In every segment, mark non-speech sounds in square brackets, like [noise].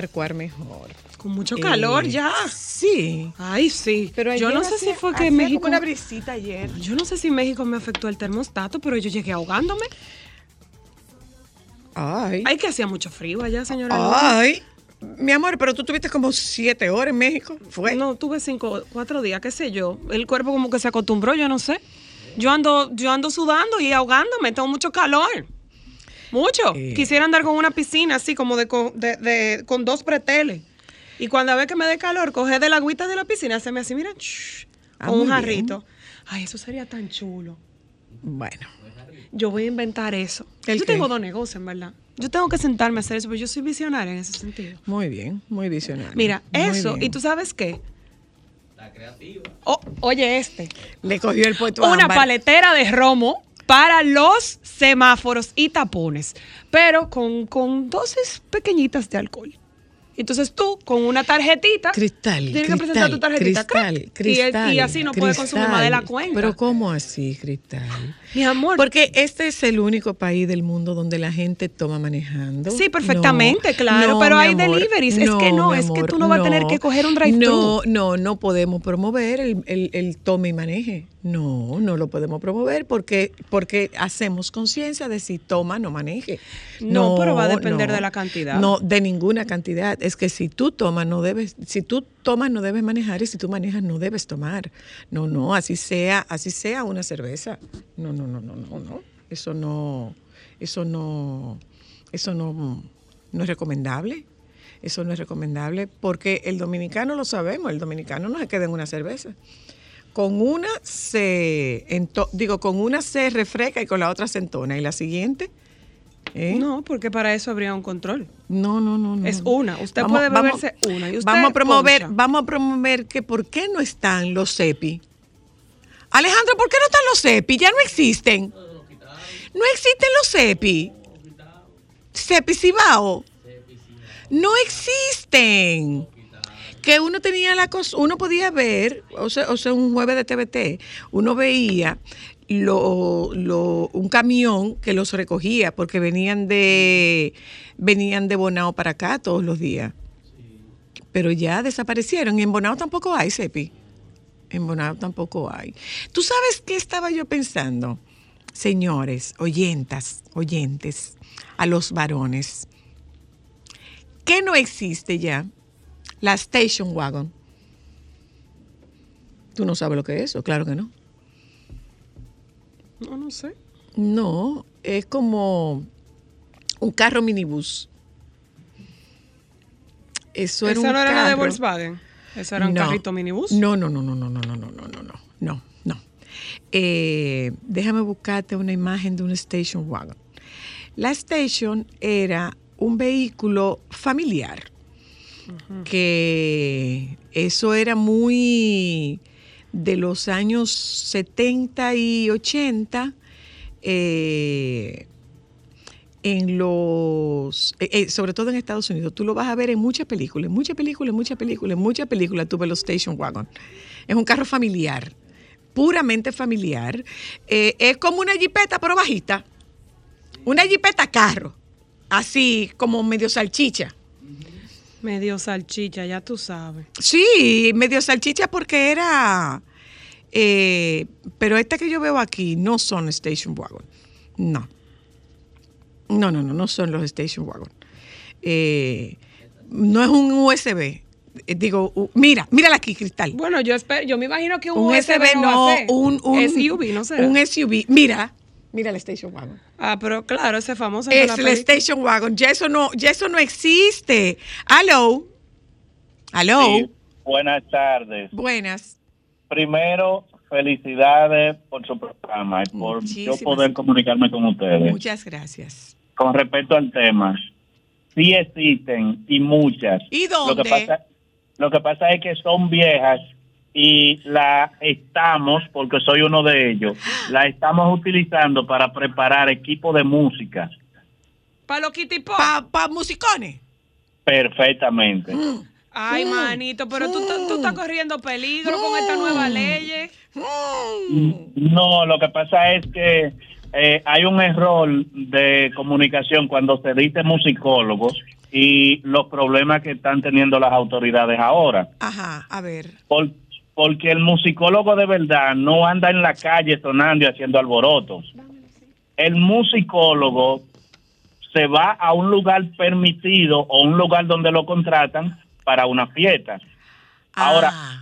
mejor. Tarcuar mejor. Con mucho Eh, calor ya. Sí. Ay, sí. Pero yo no sé hacía- si fue que México. como una brisita ayer. Yo no sé si México me afectó el termostato, pero yo llegué ahogándome. Ay. Ay, que hacía mucho frío allá, señora. Ay. Mi amor, pero tú tuviste como siete horas en México. ¿Fue? No, tuve cinco, cuatro días, qué sé yo. El cuerpo como que se acostumbró, yo no sé. Yo ando, yo ando sudando y ahogándome, tengo mucho calor. Mucho. Eh. Quisiera andar con una piscina así como de, con- de- de- con dos preteles. Y cuando ve que me dé calor, coge de la agüita de la piscina, se me así, mira, shh, Ah, con un jarrito. Ay, eso sería tan chulo. Bueno. Yo voy a inventar eso. ¿El yo qué? tengo dos negocios, en verdad. Yo tengo que sentarme a hacer eso, pero yo soy visionaria en ese sentido. Muy bien, muy visionario. Mira, Muy eso, bien. y tú sabes qué. La creativa. oye, este. Le cogió el puesto Una ámbar. paletera de romo para los semáforos y tapones, pero con, con dosis pequeñitas de alcohol. Entonces tú, con una tarjetita, Cristal, tienes que cristal, presentar tu tarjetita. cristal, crack, y- cristal. y, así no puedes consumir más de la cristal. cuenta. Pero ¿cómo así, Cristal? Mi amor, Porque este es el único país del mundo donde la gente toma manejando. Sí, perfectamente, No, claro, no, pero hay deliveries. Es que no, es que tú no vas a tener que coger un drive-thru. No, no, no podemos promover el, el, el tome y maneje. No, no lo podemos promover porque, porque hacemos conciencia de si toma, no maneje. No, pero va a depender de la cantidad. No, de ninguna cantidad. Es que si tú tomas, no debes, si tú tomas, no debes manejar, y si tú manejas, no debes tomar. No, no, así sea, así sea una cerveza. No, no, no, no, no, no. Eso no, eso no, eso no, no es recomendable. Eso no es recomendable porque el dominicano lo sabemos, el dominicano no se queda en una cerveza. Con una se, ento- digo, con una se refresca y con la otra se entona. Y la siguiente, ¿eh? no, porque para eso habría un control. No, no, no, no. Es una. Usted puede beberse una y usted vamos a promover, vamos a promover que por qué no están los CEPI. Alejandro, ¿por qué no están los CEPI? Ya no existen. No existen los CEPI. CEPI Cibao. No existen. Que uno tenía la cosa, uno podía ver, o sea, o sea, un jueves de TVT, uno veía lo, lo- un camión que los recogía porque venían de venían de Bonao para acá todos los días. Pero ya desaparecieron y en Bonao tampoco hay, Cepi. En Bonao tampoco hay. ¿Tú sabes qué estaba yo pensando? Señores, oyentas, oyentes, a los varones. ¿Qué no existe ya? La station wagon. ¿Tú no sabes lo que es eso? Claro que no. No, no sé. No, es como un carro minibús. Eso era ¿Esa un no era la de carro- Volkswagen? ¿Eso era un No. carrito minibús? No, no, no, no, no, no, no, no, no, no, no, no, no. Eh, déjame buscarte una imagen de un station wagon. La station era un vehículo familiar, que eso era muy de los años 70 y 80. eh, en los, eh, eh, sobre todo en Estados Unidos, tú lo vas a ver en muchas películas, muchas películas, muchas películas, en muchas películas, tú ves los station wagon. Es un carro familiar, puramente familiar. Eh, es como una jipeta, pero bajita. Una jipeta carro. así como medio salchicha. Medio salchicha, ya tú sabes. Sí, medio salchicha porque era... eh, pero esta que yo veo aquí no son Station Wagon. No. No, no, no, no son los Station Wagon. Eh, no es un USB. Eh, digo, u- mira, mírala aquí, Cristal. Bueno, yo espero, yo me imagino que un, Un USB no, no, va a ser. un, un SUV, no sé. Un SUV. Mira, mira el Station Wagon. Ah, pero claro, ese famoso Es el. Station Wagon. Ya eso no, ya eso no existe. Aló. Aló. Sí, buenas tardes. Buenas. Primero, felicidades por su programa y por Muchísimas yo poder comunicarme con ustedes. Muchas gracias. Con respecto al tema, sí existen y muchas. ¿Y Lo dónde? que pasa, lo que pasa es que son viejas y la estamos, porque soy uno de ellos, [gasps] la estamos utilizando para preparar equipo de música Para los Kitty Pop. Pa, musicones. perfectamente. [gasps] Ay, Mm. manito, pero tú, tú- tú estás corriendo peligro con esta nueva ley. Mm. No, lo que pasa es que eh, hay un error de comunicación cuando se dice musicólogos y los problemas que están teniendo las autoridades ahora. Ajá, a ver. Por- porque el musicólogo de verdad no anda en la calle sonando y haciendo alborotos. El musicólogo se va a un lugar permitido o un lugar donde lo contratan para una fiesta. Ahora, Ah,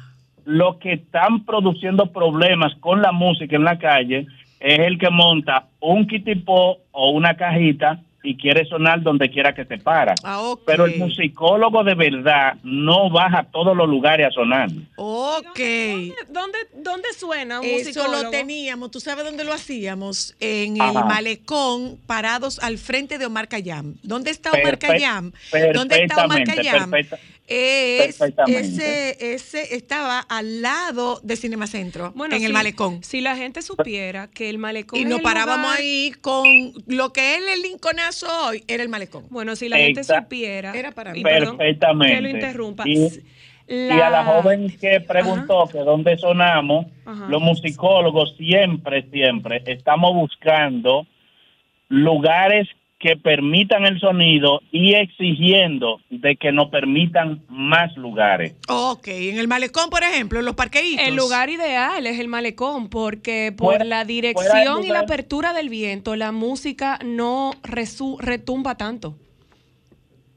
los que están produciendo problemas con la música en la calle es el que monta un kitipo o una cajita y quiere sonar donde quiera que se para. ah. Pero el musicólogo de verdad no baja a todos los lugares a sonar. Ok. ¿Dónde, dónde suena un Eso musicólogo? lo teníamos, ¿tú sabes dónde lo hacíamos? En el malecón, parados al frente de Omar Cayam. ¿Dónde está Omar Cayam? ¿Dónde está Omar Cayam? perfecta- Es, ese, ese estaba al lado de Cinema Centro, Bueno, en el si- malecón. Si la gente supiera que el malecón Y nos parábamos lugar- ahí con lo que es el Lincolnazo hoy, era el malecón. Bueno, si la gente supiera. Era para mí. perdón Perfectamente. Que lo interrumpa. Y- Y a la joven que preguntó Ajá. que dónde sonamos, Ajá. los musicólogos siempre, siempre estamos buscando lugares que permitan el sonido y exigiendo de que nos permitan más lugares. Ok, en el malecón, por ejemplo, en los parqueitos. El lugar ideal es el malecón porque por Fuera- la dirección y la lugar- apertura del viento la música no resu- retumba tanto.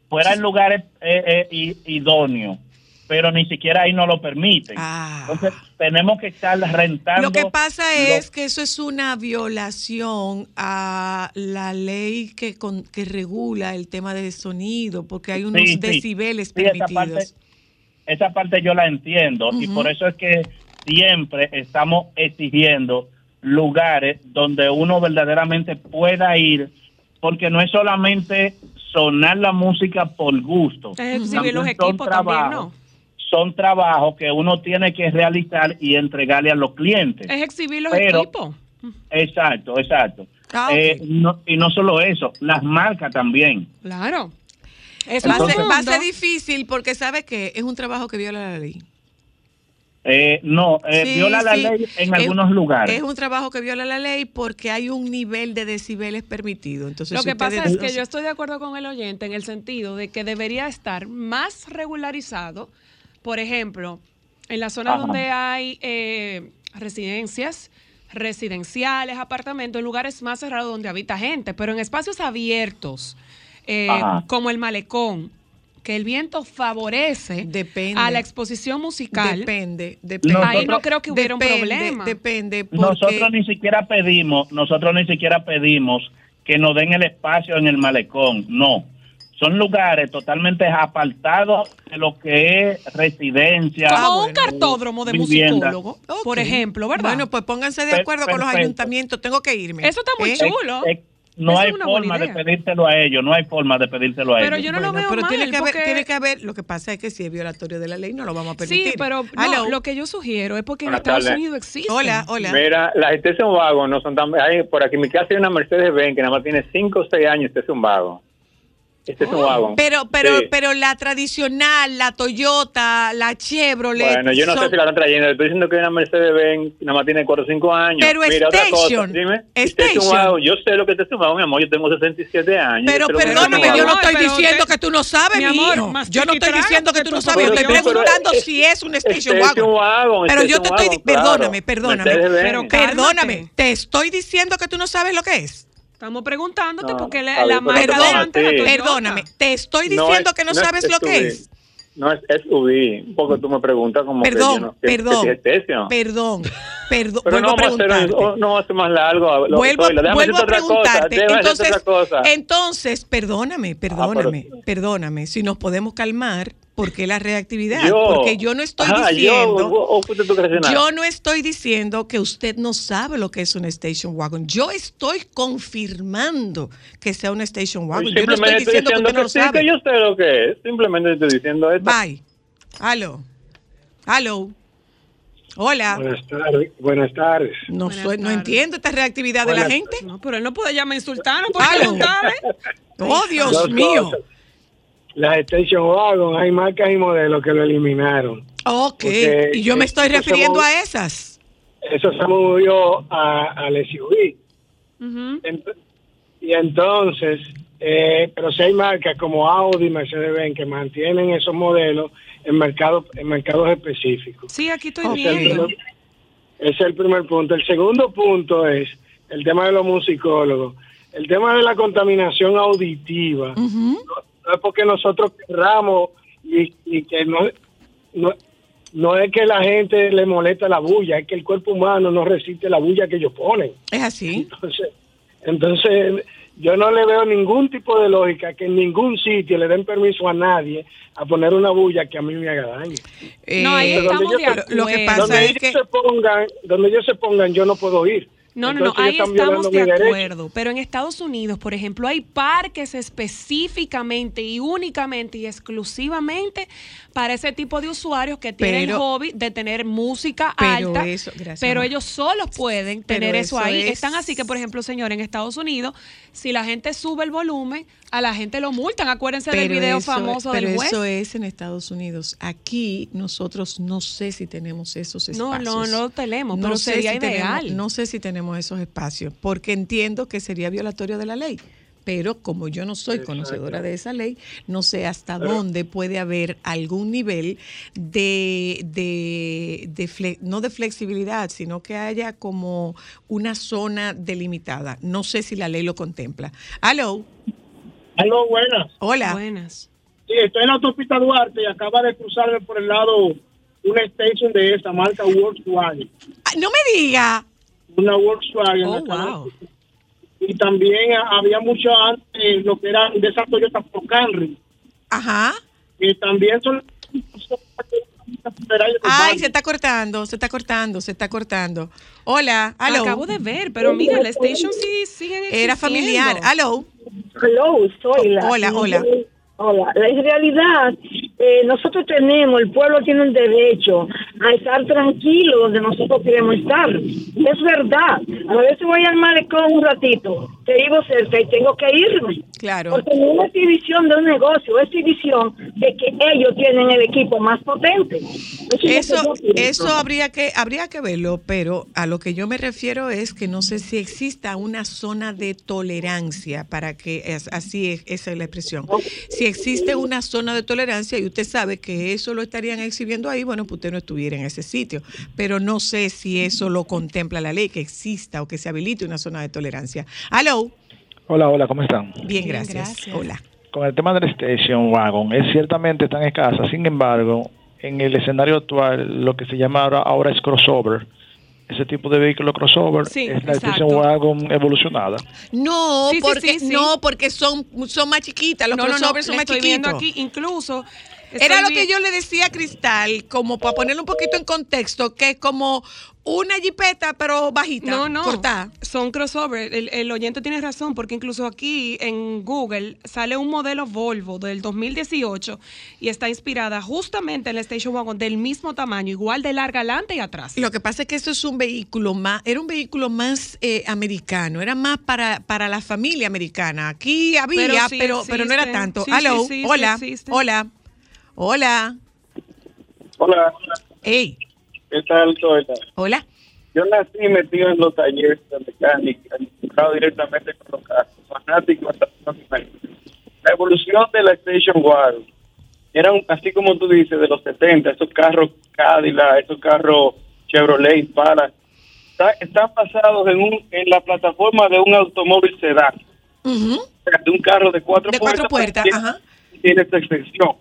Fuera en lugares eh, eh, i- idóneos, pero ni siquiera ahí no lo permiten. Ah. Entonces tenemos que estar rentando. Lo que pasa los- es que eso es una violación a la ley que, con- que regula el tema de sonido, porque hay unos Sí, sí. decibeles Sí, esa permitidos. parte, esa parte yo la entiendo y por eso es que siempre estamos exigiendo lugares donde uno verdaderamente pueda ir, porque no es solamente sonar la música por gusto. Es exhibir los equipos también, ¿no? Son trabajos que uno tiene que realizar y entregarle a los clientes. Es exhibir los Pero- equipos. Exacto, exacto. Ah. Eh, no- y no solo eso, las marcas también. Claro. Es Va ser, va a ser difícil porque sabe que es un trabajo que viola la ley. Eh, no, eh, Sí, viola la sí. ley en Es- algunos lugares. Es un trabajo que viola la ley porque hay un nivel de decibeles permitido. Entonces, Lo si que pasa es que yo estoy de acuerdo con el oyente en el sentido de que debería estar más regularizado, por ejemplo, en las zonas Ajá. donde hay eh, residencias, residenciales, apartamentos, en lugares más cerrados donde habita gente, pero en espacios abiertos, eh, como el malecón, que el viento favorece Depende. a la exposición musical. Depende, depende. Ahí no creo que hubiera un Depende, problema. Depende, porque... Nosotros ni siquiera pedimos, nosotros ni siquiera pedimos que nos den el espacio en el malecón, no. Son lugares totalmente apartados de lo que es residencia. Como un bueno. cartódromo de Vivienda. musicólogo, por ejemplo, ¿verdad? Bueno, pues pónganse de acuerdo con los ayuntamientos. Tengo que irme. Eso está muy ¿Eh? chulo. Eh, eh, no Esa hay forma de pedírselo a ellos, no hay forma de pedírselo a Pero ellos. yo no lo veo pero tiene mal, que, haber, porque- tiene que haber, lo que pasa es que si es violatorio de la ley no lo vamos a permitir. Sí, pero no, lo que yo sugiero es porque en Estados. Unidos existe. Hola, hola. Mira, las Station Wagon no son tan... Hay, por aquí en mi casa hay una Mercedes-Benz que nada más tiene 5 o 6 años, este es un vago. Este es un wagon. Pero, pero, Sí. pero la tradicional, la Toyota, la Chevrolet. Bueno, yo no son- sé si la están trayendo. Le estoy diciendo que una Mercedes-Benz nada más tiene 4 o 5 años. Pero Mira, otra cosa. Station, Dime. Este es un Station. wagon. Yo sé lo que te es un wagon, mi amor. Yo tengo 67 años. Pero Yo sé lo que es un perdóname, yo no estoy pero diciendo que tú no sabes, mi amor, Yo no estoy diciendo que tú no sabes. Yo Pero estoy pero preguntando si es un station Station wagon. wagon, Pero yo station te estoy. Perdóname, perdóname. Pero Perdóname. Te estoy diciendo que tú no sabes lo que es. Estamos preguntándote No, porque la, la perdón, de antes era sí. Perdóname. Te estoy No diciendo es- que no no es sabes lo que es. No es SUV, porque tú me preguntas como que Perdón, no, que- perdón, que si es Station. perdón, perdón. Pero Vuelvo no a vamos a hacer, preguntarte. no hacer más largo. Lo- vuelvo, vuelvo a cosa, preguntarte. decirte Entonces, otra cosa. entonces, perdóname, perdóname, perdóname. Si nos podemos calmar, ¿por qué la reactividad? Porque yo no estoy Ajá, diciendo. Yo, o- o que. Yo no estoy diciendo que usted no sabe lo que es una station wagon. Yo estoy confirmando que sea una station wagon. Yo no estoy Simplemente diciendo que usted no lo sí, sabe. que yo sé lo que es. Simplemente estoy diciendo esto. Bye. Aló. Aló. Hola. Buenas tardes. Buenas tardes. No, Buenas soy- no tardes. entiendo esta reactividad de la Buenas gente. No, pero él no puede llamar a insultarnos por preguntarle. Oh, Dios Dos mío. cosas. Las Station Wagon, hay marcas y modelos que lo eliminaron. Ok. Porque, Y yo me estoy refiriendo a esas. Eso se movió a, al SUV. Ujú. Ent- y entonces, eh, pero si hay marcas como Audi Mercedes-Benz que mantienen esos modelos en mercados en mercados específicos. Sí, aquí estoy Ok. Ese es el viendo. primer- ese es el primer punto. El segundo punto es el tema de los musicólogos. El tema de la contaminación auditiva. No es porque nosotros querramos y, y que no, no, no es que la gente le molesta la bulla, es que el cuerpo humano no resiste la bulla que ellos ponen. Es así. Entonces, entonces yo no le veo ningún tipo de lógica que en ningún sitio le den permiso a nadie a poner una bulla que a mí me haga daño. No, ahí Eh, donde estamos yo- de acuerdo. lo que pasa donde es ellos que- se pongan, donde ellos se pongan, yo no puedo ir. No, no, no, ahí estamos de acuerdo. Pero en Estados Unidos, por ejemplo, hay parques específicamente y únicamente y exclusivamente para ese tipo de usuarios que tienen Pero- el hobby de tener música Pero alta. eso- gracias, pero ellos solos pueden tener eso, eso ahí. es- Están así que, por ejemplo, señor, en Estados Unidos, si la gente sube el volumen, a la gente lo multan. Acuérdense del video eso- famoso pero del juez. eso es en Estados Unidos. Aquí nosotros no sé si tenemos esos No, espacios. no, no tenemos, pero sé sería si ideal. tenemos- no sé si tenemos esos espacios, porque entiendo que sería violatorio de la ley. Pero como yo no soy conocedora de esa ley, no sé hasta dónde puede haber algún nivel de, de, de fle- no de flexibilidad, sino que haya como una zona delimitada. No sé si la ley lo contempla. Aló, Aló, buenas. hola. Buenas. Sí, estoy en la autopista Duarte y acaba de cruzarme por el lado una station de esa marca Volkswagen. Ah, No me diga. Una Volkswagen. Oh, wow. Y también ah, había mucho antes lo que era de esa Toyota Pro Camry, Ajá. que también son... Ay, se está cortando, se está cortando, se está cortando. Hola, aló. Acabo de ver, pero mira, la station sí siguen Era existiendo. familiar. Aló. Hello, soy la. Hola, hola. Hola. La en realidad, eh, nosotros tenemos, el pueblo tiene el derecho a estar tranquilo donde nosotros queremos estar. Es verdad. A veces voy al malecón un ratito, te vivo cerca y tengo que irme. Claro. Porque no es exhibición de un negocio, es exhibición de que ellos tienen el equipo más potente. Eso que Eso, habría que, habría que verlo, pero a lo que yo me refiero es que no sé si exista una zona de tolerancia para que así es, esa es la expresión. Si existe una zona de tolerancia y usted sabe que eso lo estarían exhibiendo ahí, bueno, pues usted no estuviera en ese sitio. Pero no sé si eso lo contempla la ley, que exista o que se habilite una zona de tolerancia. Aló. Hola, hola, ¿cómo están? Bien, Bien, gracias. gracias. Hola. Con el tema del station wagon, es ciertamente tan escasa, sin embargo, en el escenario actual, lo que se llama ahora, ahora es crossover. Ese tipo de vehículo crossover Sí, es la exacto. station wagon evolucionada. No, Sí, porque sí, sí. no, porque son, son más chiquitas, los no, no, no, crossovers son más estoy viendo chiquitos. aquí, incluso. Era lo que yo le decía a Cristal, como para ponerle un poquito en contexto, que es como una jipeta, pero bajita. No, no. Cortada. Son crossover. El, el oyente tiene razón, porque incluso aquí en Google sale un modelo Volvo del 2018 y está inspirada justamente en la Station Wagon del mismo tamaño, igual de larga adelante y atrás. Lo que pasa es que esto es un vehículo más, era un vehículo más eh, americano, era más para, para la familia americana. Aquí había, Pero pero, sí pero, no era tanto. Sí, Hello, sí, sí, sí hola, existe. hola, hola, Hola, hey, ¿qué tal, hola. Yo nací metido en los talleres de mecánica, enfocado directamente con los carros, fanático hasta La evolución de la Station Wagon era un- así como tú dices, de los 70, esos carros Cadillac, esos carros Chevrolet está- están basados en, un, en la plataforma de un automóvil sedán, o sea, de un carro de cuatro De cuatro puertas, tiene- ajá. Tiene esta extensión.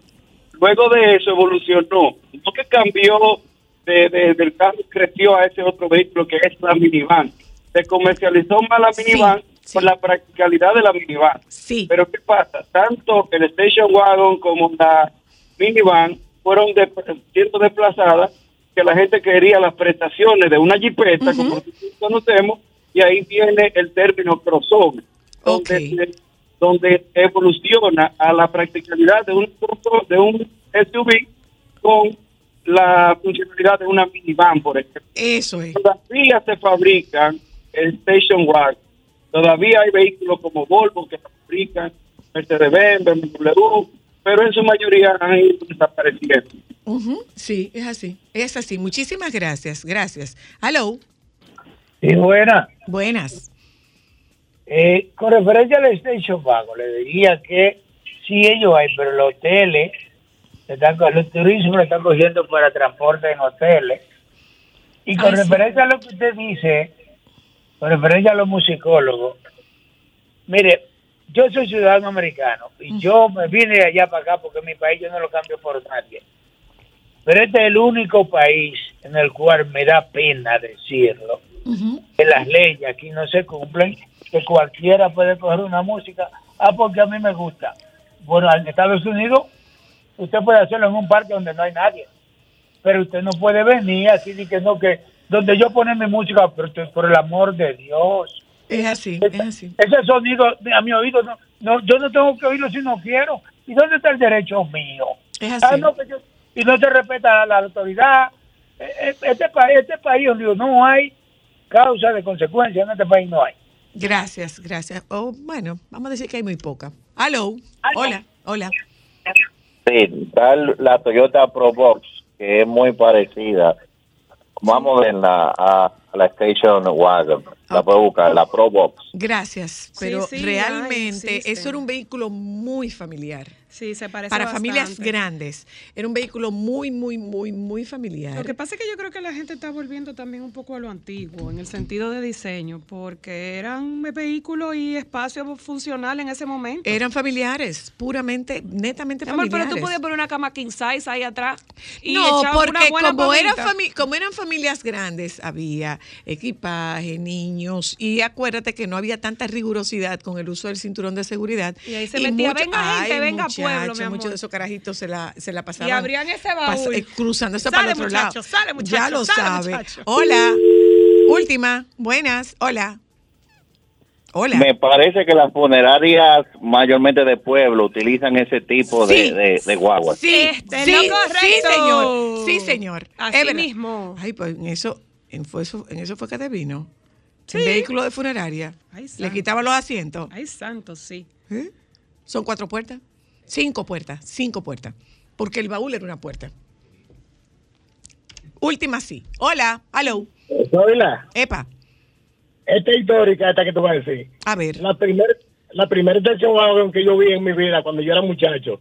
Luego de eso evolucionó. Lo que cambió de, de- del carro creció a ese otro vehículo que es la minivan. Se comercializó más la minivan sí. por la practicalidad de la minivan. Sí. Pero ¿qué pasa? Tanto el station wagon como la minivan fueron de- siendo desplazadas que la gente quería las prestaciones de una jipeta, como nosotros conocemos, y ahí viene el término crossover, donde, Ok. se- donde evoluciona a la practicalidad de un de un SUV con la funcionalidad de una minivan, por ejemplo Eso es. todavía se fabrican el station wagon. Todavía hay vehículos como Volvo que fabrican Mercedes-Benz, BMW, pero en su mayoría han ido desapareciendo. Sí, es así, es así. Muchísimas gracias, gracias. Hello, Y buena, buenas. eh, con referencia al Station Wagon, le diría que sí ellos hay, pero los hoteles, le están, los turismos lo están cogiendo para transporte en hoteles. Y con Ay, sí. referencia a lo que usted dice, con referencia a los musicólogos, mire, yo soy ciudadano americano y yo me vine de allá para acá porque mi país yo no lo cambio por nadie. Pero este es el único país en el cual me da pena decirlo que las leyes aquí no se cumplen, que cualquiera puede coger una música, ah, porque a mí me gusta. Bueno, en Estados Unidos usted puede hacerlo en un parque donde no hay nadie, pero usted no puede venir así de que no, que donde yo pone mi música, pero por el amor de Dios. Es así, es así. Ese sonido a mi oído, no, no, yo no tengo que oírlo si no quiero. ¿Y dónde está el derecho mío? Es Ah, así. no, que yo- y no se respeta la autoridad. Eh, eh, Este país, este país, digo, no hay causa de consecuencia, en este país no hay. Gracias, gracias. Oh, bueno, vamos a decir que hay muy poca. Hello, hola, hola. Sí, está el- la Toyota Probox, que es muy parecida. Vamos a verla a, a la Station Wagon. La puedo buscar, la Probox. Gracias, pero sí, realmente eso era un vehículo muy familiar. Sí, se parece Para familias grandes. Era un vehículo muy, muy, muy, muy familiar. Lo que pasa es que yo creo que la gente está volviendo también un poco a lo antiguo, en el sentido de diseño, porque eran vehículos y espacios funcionales en ese momento. Eran familiares, puramente, netamente amor, familiares. pero tú podías poner una cama king size ahí atrás. Y no, una porque buena como eran, como eran familias grandes, había equipaje, niños, y acuérdate que no había tanta rigurosidad con el uso del cinturón de seguridad. Y ahí se metía, venga, gente, venga, pueblo, mi amor. Muchos de esos carajitos se la, se la pasaban. Y abrían ese pas- baúl. eh, cruzándose Sale, para el otro muchacho, lado. sale, muchacho, Ya lo sale, sabe. muchacho. Hola. Última. Buenas. Hola. Hola. Me parece que las funerarias mayormente de pueblo utilizan ese tipo de, Sí. de, de guaguas. Sí, Este, sí, sí, correcto. señor. Sí, señor. Así Es verdad. mismo. Ay, pues en eso, en, fue eso, en eso fue que te vino. Sí. Vehículo de funeraria. Ay, Le quitaban los asientos. Ay, santo, sí. ¿Eh? Son cuatro puertas. Cinco puertas. Cinco puertas. Porque el baúl era una puerta. Última sí. Hola. Hello. Oíla, Epa. esta histórica, esta que te voy a decir. A ver. La primera la primera estación que yo vi en mi vida cuando yo era muchacho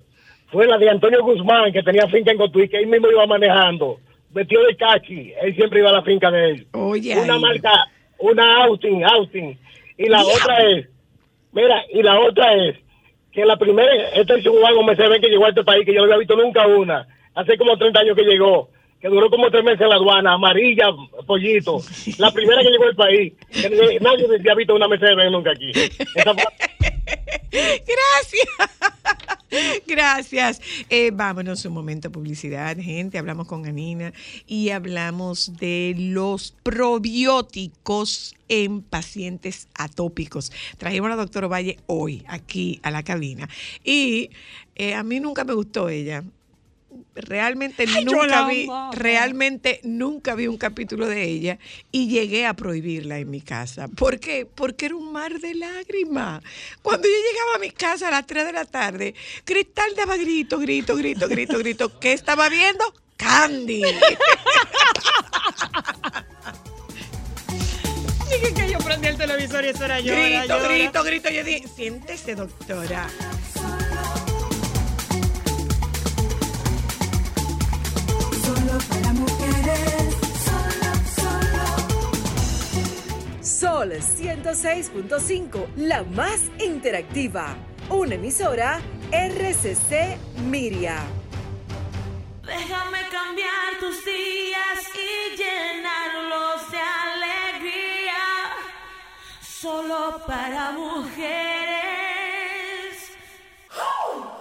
fue la de Antonio Guzmán, que tenía finca en Cotuí, que él mismo iba manejando, vestido de cachi. Él siempre iba a la finca de él. Una marca, una Austin, Austin. Y la otra es, mira, y la otra es que la primera estación wagon Mercedes que llegó a este país, que yo no había visto nunca una, hace como 30 años que llegó, que duró como tres meses en la aduana, amarilla, pollito. La primera que llegó al país, nadie nadie había visto una Mercedes nunca aquí. Esa Gracias. Gracias. Eh, vámonos un momento a publicidad, gente. Hablamos con Anina y hablamos de los probióticos en pacientes atópicos. Trajimos a la doctora Valle hoy aquí a la cabina y eh, a mí nunca me gustó ella. Realmente Ay, nunca vi, realmente nunca vi un capítulo de ella y llegué a prohibirla en mi casa. ¿Por qué? Porque era un mar de lágrimas. Cuando yo llegaba a mi casa a las 3 de la tarde, Cristal daba grito, grito, grito, grito, grito. [laughs] ¿Qué estaba viendo? Candy. [laughs] Dije que yo prendí el televisor y eso era yo. grito, grito, grito. Yo dije, siéntese, doctora. Solo para mujeres, solo, solo. Sol 106.5, la más interactiva. Una emisora RCC Miria. Déjame cambiar tus días y llenarlos de alegría. Solo para mujeres. ¿Dónde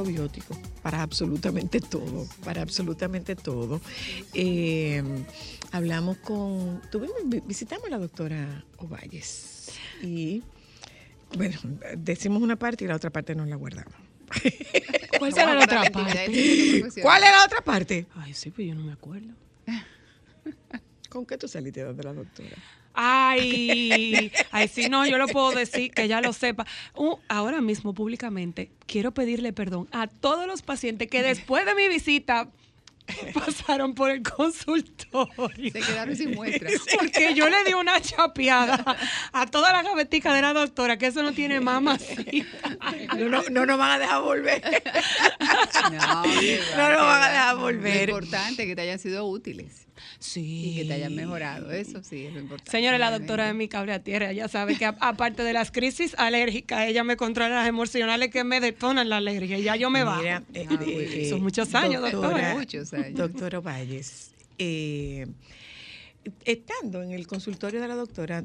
ahora mismo es probiótico para absolutamente todo, para absolutamente todo. Eh, hablamos con, tuvimos, vi- visitamos a la doctora Ovalles y bueno, decimos una parte y la otra parte nos la guardamos. [laughs] ¿Cuál será la otra parte? ¿Cuál es la otra parte? Ay, sí, pues yo no me acuerdo. [laughs] ¿Con qué tú saliste de la doctora? Ay, [laughs] ay, sí, no, yo lo puedo decir, que ya lo sepa. Uh, ahora mismo, públicamente, quiero pedirle perdón a todos los pacientes que después de mi visita [laughs] pasaron por el consultorio. Se quedaron sin muestra. Porque yo le di una chapeada a toda la gavetica de la doctora, que eso no tiene mamacita. No, no, no nos van a dejar volver. No, No nos van a dejar Lo volver. importante es que te hayan sido útiles. Sí. Y que te hayan mejorado. Eso sí es lo importante. Señora, la doctora de mi cable a tierra, ella sabe que a- aparte de las crisis alérgicas, ella me controla las emocionales que me detonan la alergia y ya yo me bajo. Mira, eh, eh, Son muchos años, doctora. Muchos años. Doctora Valles, eh, estando en el consultorio de la doctora,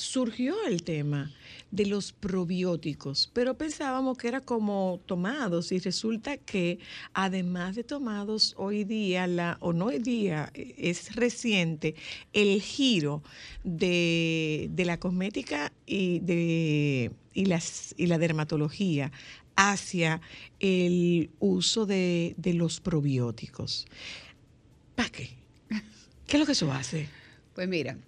surgió el tema de los probióticos, pero pensábamos que era como tomados y resulta que además de tomados hoy día, la, o no hoy día, es reciente el giro de, de la cosmética y, de, y, las, y la dermatología hacia el uso de, de los probióticos. ¿Para qué? ¿Qué es lo que eso hace? Pues mira,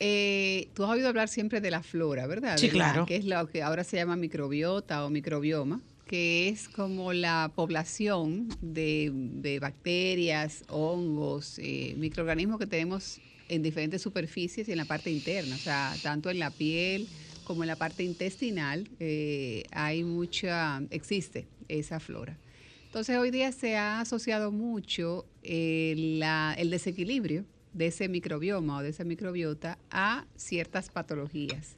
eh, tú has oído hablar siempre de la flora, ¿verdad? Sí, la- claro. Que es lo que ahora se llama microbiota o microbioma, que es como la población de, de bacterias, hongos, eh, microorganismos que tenemos en diferentes superficies y en la parte interna, o sea, tanto en la piel como en la parte intestinal, eh, hay mucha, existe esa flora. Entonces hoy día se ha asociado mucho eh, la- el desequilibrio de ese microbioma o de esa microbiota a ciertas patologías.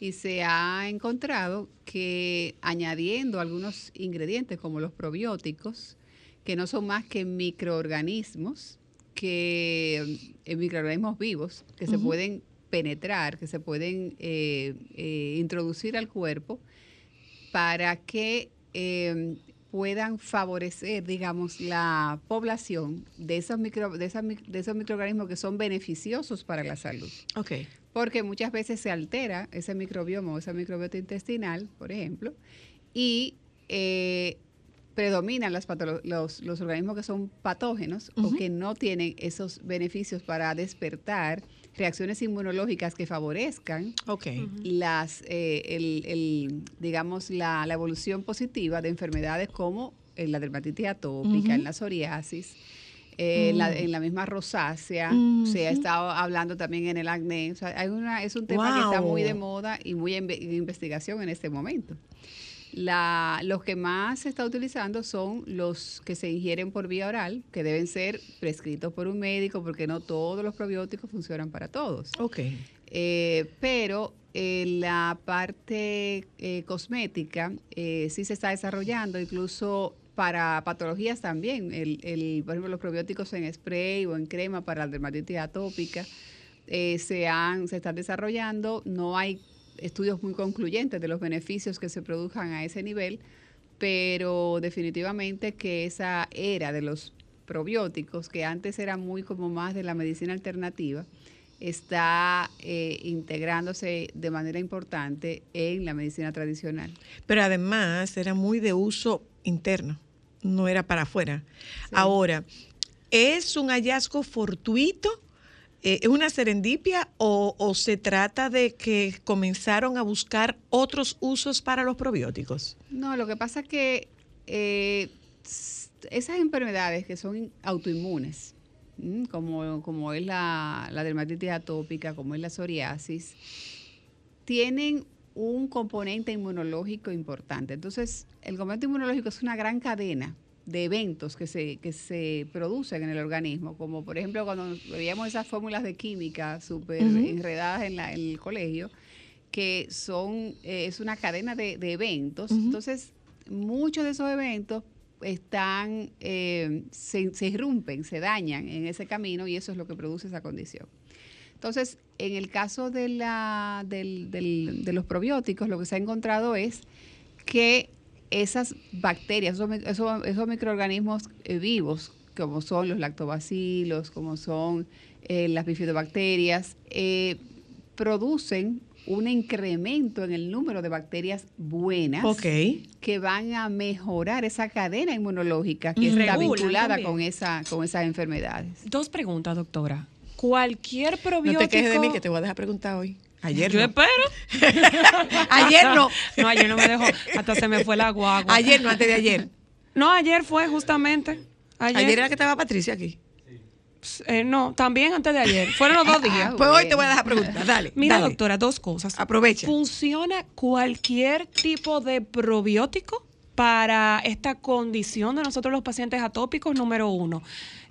Y se ha encontrado que añadiendo algunos ingredientes como los probióticos, que no son más que microorganismos, que eh, microorganismos vivos, que se pueden penetrar, que se pueden eh, eh, introducir al cuerpo para que eh, puedan favorecer, digamos, la población de esos, micro, de, esas mic- de esos microorganismos que son beneficiosos para la salud. Ok. Porque muchas veces se altera ese microbioma o esa microbiota intestinal, por ejemplo, y eh, predominan las los, los organismos que son patógenos o que no tienen esos beneficios para despertar reacciones inmunológicas que favorezcan las, eh, el, el, digamos, la, la evolución positiva de enfermedades como eh, la dermatitis atópica, en la psoriasis, eh, la- Mm. en la misma rosácea, se ha estado hablando también en el acné. O sea, hay una, es un tema que está muy de moda y muy en, en investigación en este momento. La, los que más se está utilizando son los que se ingieren por vía oral, que deben ser prescritos por un médico, porque no todos los probióticos funcionan para todos. Ok. Eh, pero eh, la parte eh, cosmética eh, sí se está desarrollando, incluso para patologías también. El, el, por ejemplo, los probióticos en spray o en crema para la dermatitis atópica eh, se, han, se están desarrollando. No hay estudios muy concluyentes de los beneficios que se produzcan a ese nivel, pero definitivamente que esa era de los probióticos, que antes era muy como más de la medicina alternativa, está eh, integrándose de manera importante en la medicina tradicional. Pero además era muy de uso interno, no era para afuera. Ahora, ¿es un hallazgo fortuito? Eh, ¿Es una serendipia o, se trata de que comenzaron a buscar otros usos para los probióticos? No, lo que pasa es que eh, esas enfermedades que son autoinmunes, como, como es la, la dermatitis atópica, como es la psoriasis, tienen un componente inmunológico importante. Entonces, el componente inmunológico es una gran cadena de eventos que se, que se producen en el organismo, como por ejemplo cuando veíamos esas fórmulas de química súper enredadas en, la- en el colegio, que son, eh, es una cadena de, de eventos. Entonces, muchos de esos eventos están, eh, se, se irrumpen, se dañan en ese camino y eso es lo que produce esa condición. Entonces, en el caso de, la, del- del- de los probióticos, lo que se ha encontrado es que esas bacterias, esos, esos- esos microorganismos eh, vivos, como son los lactobacilos, como son eh, las bifidobacterias, eh, producen un incremento en el número de bacterias buenas que van a mejorar esa cadena inmunológica que está vinculada también. con, esa, con esas enfermedades. Dos preguntas, doctora. Cualquier No probiótico. te quejes de mí que te voy a dejar preguntar hoy. Ayer Yo no. espero. [laughs] Ayer no. No, ayer no me dejó. Hasta se me fue la guagua. Ayer no, antes de ayer. No, ayer fue justamente. Ayer, Ayer era que estaba Patricia aquí. Eh, no, también antes de ayer. Fueron los dos días. Pues hoy te voy a dejar preguntar. Dale. Mira, dale. doctora, dos cosas. Aprovecha. ¿Funciona cualquier tipo de probiótico para esta condición de nosotros los pacientes atópicos? Número uno.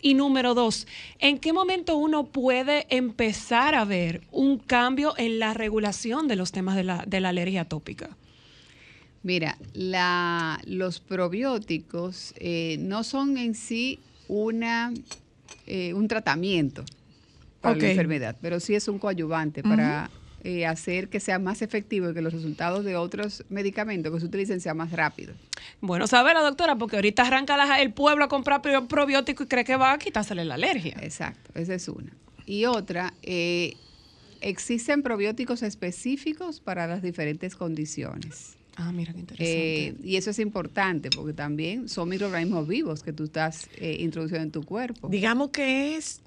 Y número dos, ¿en qué momento uno puede empezar a ver un cambio en la regulación de los temas de la, de la alergia atópica? Mira, la, los probióticos eh, no son en sí una, eh, un tratamiento para la enfermedad, pero sí es un coadyuvante para eh, hacer que sea más efectivo y que los resultados de otros medicamentos que se utilicen sean más rápidos. Bueno, sabe la doctora, porque ahorita arranca la- el pueblo a comprar pro- probiótico y cree que va a quitársele la alergia. Exacto, esa es una. Y otra, eh, existen probióticos específicos para las diferentes condiciones. Ah, mira qué interesante. Eh, y eso es importante porque también son microorganismos vivos que tú estás eh, introduciendo en tu cuerpo. Digamos que es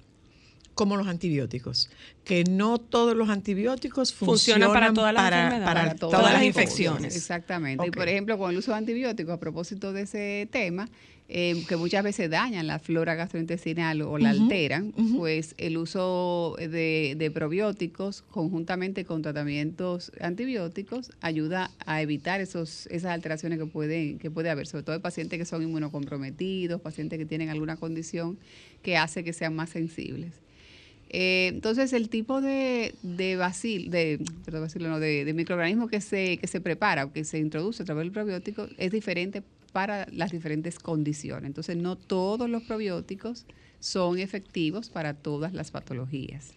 como los antibióticos, que no todos los antibióticos funcionan, Funcionan para todas las para- enfermedades. para Para todas, todas las infecciones. Exactamente. Y por ejemplo, con el uso de antibióticos, a propósito de ese tema, eh, que muchas veces dañan la flora gastrointestinal o la alteran, pues el uso de, de probióticos conjuntamente con tratamientos antibióticos ayuda a evitar esos, esas alteraciones que pueden que puede haber, sobre todo en pacientes que son inmunocomprometidos, pacientes que tienen alguna condición que hace que sean más sensibles. Eh, entonces, el tipo de, de bacil, de, perdón, bacilo no, de, de microorganismo que se, que se prepara o que se introduce a través del probiótico es diferente para las diferentes condiciones. Entonces, no todos los probióticos son efectivos para todas las patologías.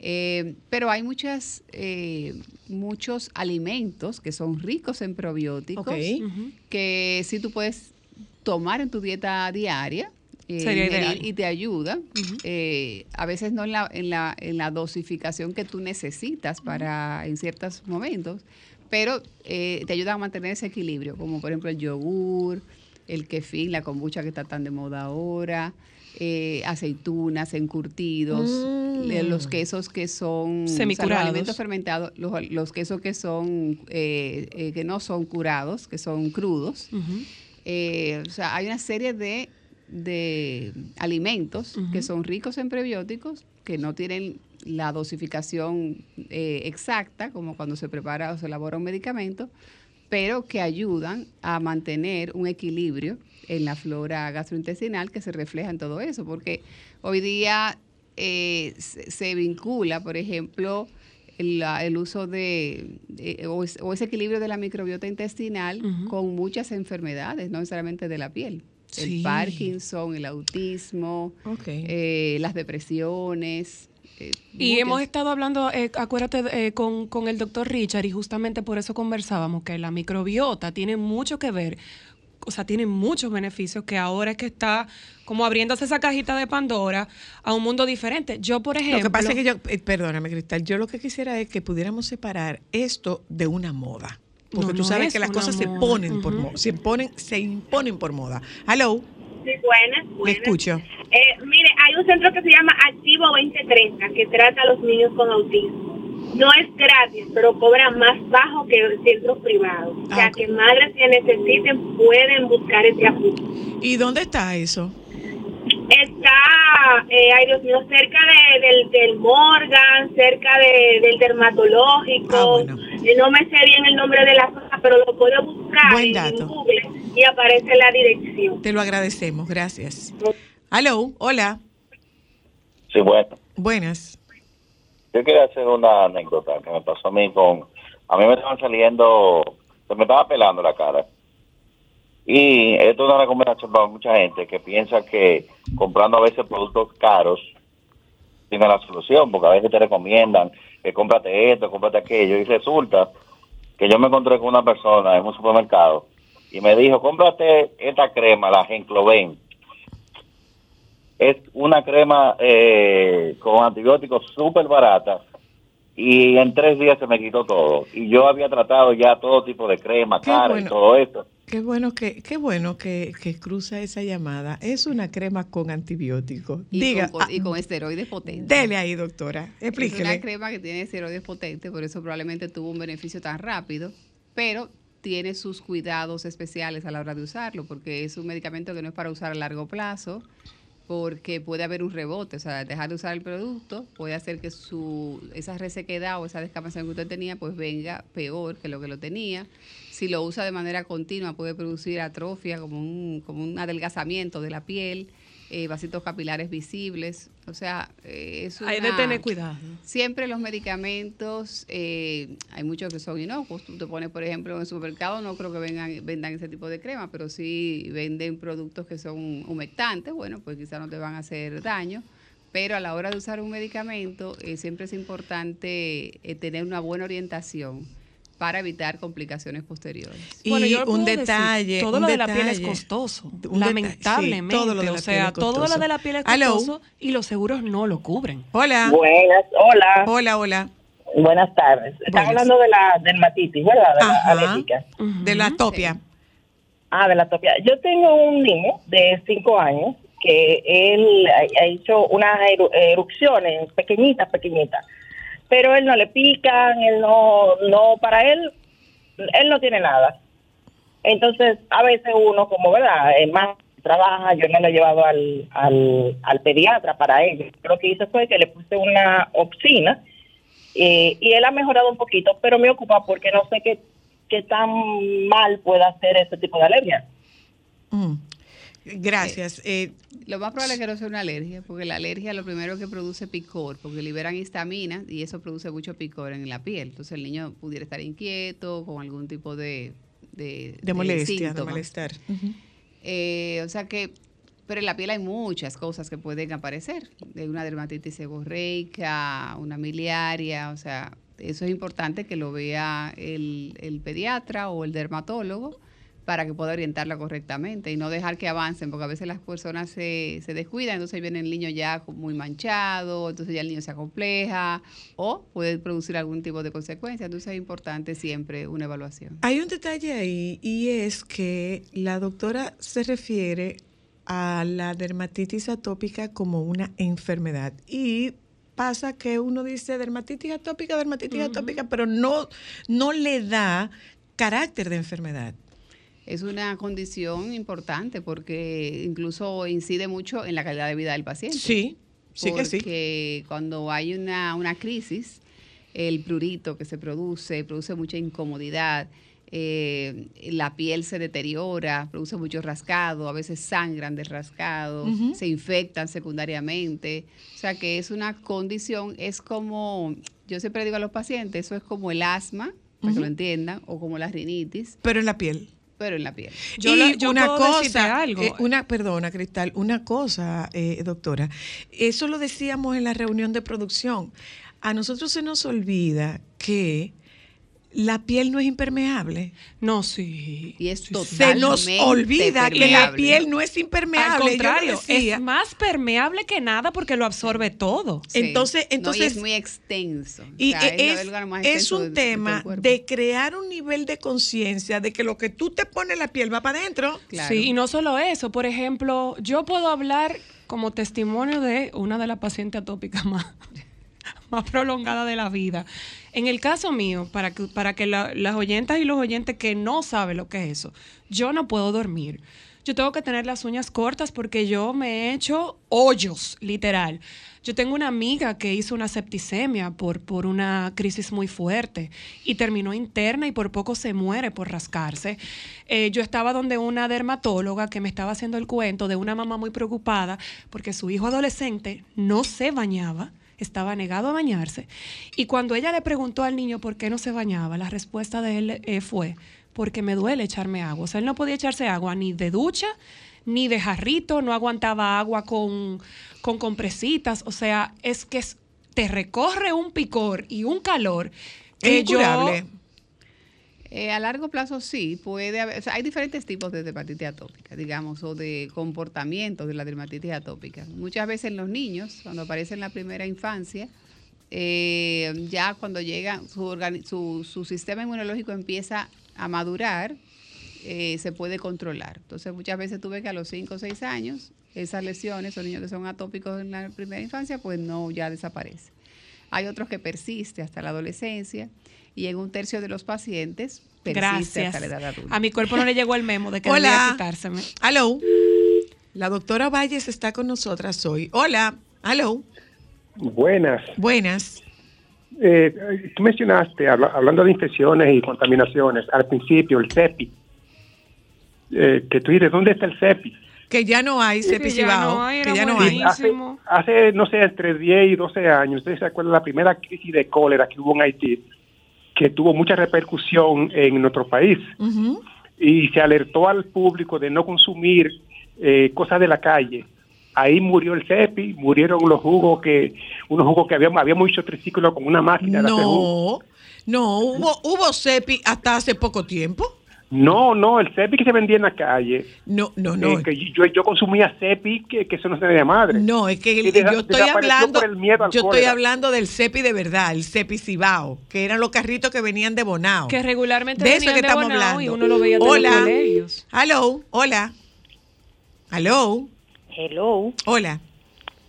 Eh, pero hay muchas, eh, muchos alimentos que son ricos en probióticos que sí tú puedes tomar en tu dieta diaria eh, Sería ideal. y te ayuda. Eh, a veces no en la, en, la, en la dosificación que tú necesitas para en ciertos momentos, pero eh, te ayuda a mantener ese equilibrio, como por ejemplo el yogur, el kefir, la kombucha que está tan de moda ahora, eh, aceitunas, encurtidos, Mm. los quesos que son o sea, los Semicurados. alimentos fermentados, los, los quesos que son eh, eh, que no son curados, que son crudos. O sea, hay una serie de, de alimentos que son ricos en prebióticos, que no tienen la dosificación eh, exacta, como cuando se prepara o se elabora un medicamento, pero que ayudan a mantener un equilibrio en la flora gastrointestinal que se refleja en todo eso, porque hoy día eh, se, se vincula, por ejemplo, el, el uso de, de- o, es- o ese equilibrio de la microbiota intestinal con muchas enfermedades, no necesariamente de la piel. Sí. El Parkinson, el autismo, eh, las depresiones. eh, Y hemos estado hablando, eh, acuérdate, eh, con, con el doctor Richard y justamente por eso conversábamos que la microbiota tiene mucho que ver, o sea, tiene muchos beneficios que ahora es que está como abriéndose esa cajita de Pandora a un mundo diferente. Yo, por ejemplo... Lo que pasa es que yo, eh, perdóname, Cristal, yo lo que quisiera es que pudiéramos separar esto de una moda. Porque No, tú sabes es que las cosas se ponen por moda, se imponen, se imponen por moda. Hello, Sí, buenas, buenas. escucho. Eh, mire, hay un centro que se llama Activo 2030 que trata a los niños con autismo. No es gratis, pero cobra más bajo que centros privados. O sea, Ah, que madres que necesiten pueden buscar ese apoyo. ¿Y dónde está eso? Está, eh, ay Dios mío, cerca de- del, del Morgan, cerca de- del dermatológico. Eh, no me sé bien el nombre de la zona, pero lo puedo buscar Buen en. Google y aparece la dirección. Te lo agradecemos, gracias. Hello, hola, Sí, bueno. buenas. Yo quería hacer una anécdota que me pasó a mí con... A mí me estaban saliendo... Se me estaba pelando la cara. Y esto es una recomendación para mucha gente que piensa que comprando a veces productos caros tiene la solución, porque a veces te recomiendan que cómprate esto, cómprate aquello, y resulta que yo me encontré con una persona en un supermercado y me dijo, cómprate esta crema, la Gencloven. Es una crema eh, con antibióticos súper barata y en tres días se me quitó todo. Y yo había tratado ya todo tipo de crema, cara bueno. y todo esto. Qué bueno que, qué bueno que, que cruza esa llamada. Es una crema con antibiótico. y, Diga, con, ah, y con esteroides potentes. dele ahí, doctora. Es una Explíquele. crema que tiene esteroides potentes, por eso probablemente tuvo un beneficio tan rápido, pero tiene sus cuidados especiales a la hora de usarlo, porque es un medicamento que no es para usar a largo plazo, porque puede haber un rebote, o sea, dejar de usar el producto puede hacer que su esa resequedad o esa descamación que usted tenía pues venga peor que lo que lo tenía. Si lo usa de manera continua puede producir atrofia como un, como un adelgazamiento de la piel, eh, vasitos capilares visibles, o sea, eh, es Hay de tener cuidado. Siempre los medicamentos, eh, hay muchos que son inocuos. Tú te pones, por ejemplo, en el supermercado, no creo que vengan, vendan ese tipo de crema, pero sí venden productos que son humectantes. Bueno, pues quizás no te van a hacer daño. Pero a la hora de usar un medicamento, eh, siempre es importante eh, tener una buena orientación para evitar complicaciones posteriores. Y Bueno, yo un puedo decir, detalle. todo un lo de la piel es detalle. costoso, deta- sí, lamentablemente. todo lo de la o piel sea, es todo lo costoso. de la piel es costoso y los seguros no lo cubren. Hola. Buenas, hola. Hola, hola. Buenas tardes. Buenas. hablando de la dermatitis, ¿verdad? De la Ajá. alérgica. De la topia. Ah, de la topia. Yo tengo un niño de 5 años que él ha, ha hecho unas eru- erupciones pequeñitas, pequeñitas. Pero él no le pican, él no, no, para él, él no tiene nada. Entonces, a veces uno, como verdad, es más trabaja, yo no lo he llevado al, al, al pediatra para ello. Lo que hice fue que le puse una opsina eh, y él ha mejorado un poquito, pero me ocupa porque no sé qué, qué tan mal puede hacer ese tipo de alergia. Mm. Gracias. Eh, Lo más probable es que no sea una alergia, porque la alergia lo primero que produce picor, porque liberan histamina y eso produce mucho picor en la piel. Entonces el niño pudiera estar inquieto, con algún tipo de... De, de molestia, de malestar. Eh, o sea que, pero en la piel hay muchas cosas que pueden aparecer, de una dermatitis seborreica, una miliaria, o sea, eso es importante que lo vea el, el pediatra o el dermatólogo para que pueda orientarla correctamente y no dejar que avancen, porque a veces las personas se, se descuidan, entonces viene el niño ya muy manchado, entonces ya el niño se acompleja o puede producir algún tipo de consecuencia, entonces es importante siempre una evaluación. Hay un detalle ahí y es que la doctora se refiere a la dermatitis atópica como una enfermedad y pasa que uno dice dermatitis atópica, dermatitis atópica, pero no, no le da carácter de enfermedad. Es una condición importante porque incluso incide mucho en la calidad de vida del paciente. Sí, sí que sí. Porque cuando hay una, una crisis, el prurito que se produce, produce mucha incomodidad, eh, la piel se deteriora, produce mucho rascado, a veces sangran del rascado, se infectan secundariamente. O sea que es una condición, es como, yo siempre digo a los pacientes, eso es como el asma, para que lo entiendan, o como la rinitis, Pero en la piel. Pero en la piel. y una cosa, eh, una, perdona, Cristal, una cosa, eh, doctora. Eso lo decíamos en la reunión de producción. A nosotros se nos olvida que la piel no es impermeable. No, sí. Y es Se nos olvida que la piel no es impermeable. Al contrario, decía. es más permeable que nada porque lo absorbe todo. Entonces, No, y entonces es muy extenso. O Y sea, es, es un de- tema de crear un nivel de conciencia de que lo que tú te pones en la piel va para adentro. Sí, y no solo eso. Por ejemplo, yo puedo hablar como testimonio de una de las pacientes atópicas [laughs] más, más prolongadas de la vida. En el caso mío, para que, para que la- las oyentas y los oyentes que no saben lo que es eso, yo no puedo dormir. Yo tengo que tener las uñas cortas porque yo me he hecho hoyos, literal. Yo tengo una amiga que hizo una septicemia por, por una crisis muy fuerte y terminó interna y por poco se muere por rascarse. Eh, yo estaba donde una dermatóloga que me estaba haciendo el cuento de una mamá muy preocupada porque su hijo adolescente no se bañaba, estaba negado a bañarse. Y cuando ella le preguntó al niño por qué no se bañaba, la respuesta de él eh, fue, porque me duele echarme agua. O sea, él no podía echarse agua ni de ducha, ni de jarrito, no aguantaba agua con, con compresitas. O sea, es que es- te recorre un picor y un calor. que yo- Eh, a largo plazo sí, puede haber, o sea, hay diferentes tipos de dermatitis atópica, digamos, o de comportamientos de la dermatitis atópica. Muchas veces en los niños, cuando aparece en la primera infancia, eh, ya cuando llega, su, su, su sistema inmunológico empieza a madurar, eh, se puede controlar. Entonces muchas veces tú ves que a los 5 o 6 años, esas lesiones, o niños que son atópicos en la primera infancia, pues no, ya desaparece. Hay otros que persiste hasta la adolescencia y en un tercio de los pacientes persiste Gracias. hasta la edad adulta. A mi cuerpo no le llegó el memo de que Hola. debía quitárseme. Hello. La doctora Valles está con nosotras hoy. Hola. Hello. Buenas. Buenas. Eh, tú mencionaste, habla- hablando de infecciones y contaminaciones, al principio el CEPI. Eh, que tú dices, ¿dónde está el CEPI? Que ya no hay CEPI Cibao, que ya no hay. Hace, hace, no sé, entre 10 y 12 años, ustedes se acuerdan de la primera crisis de cólera que hubo en Haití, que tuvo mucha repercusión en nuestro país. Y se alertó al público de no consumir eh, cosas de la calle. Ahí murió el CEPI, murieron los jugos que, unos jugos que habíamos, habíamos hecho triciclo con una máquina de. No, no, hubo, hubo CEPI hasta hace poco tiempo. No, no, el CEPI que se vendía en la calle. No, no, no. eh, que yo, yo consumía CEPI, que, que eso no se de madre. No, es que el- yo estoy hablando, por el miedo al yo estoy cólera. hablando del CEPI de verdad, el CEPI Cibao, que eran los carritos que venían de Bonao. Que regularmente de eso que de estamos Bonao hablando. y uno lo veía los Hola. Hello, hola. Hello. Hello, Hola.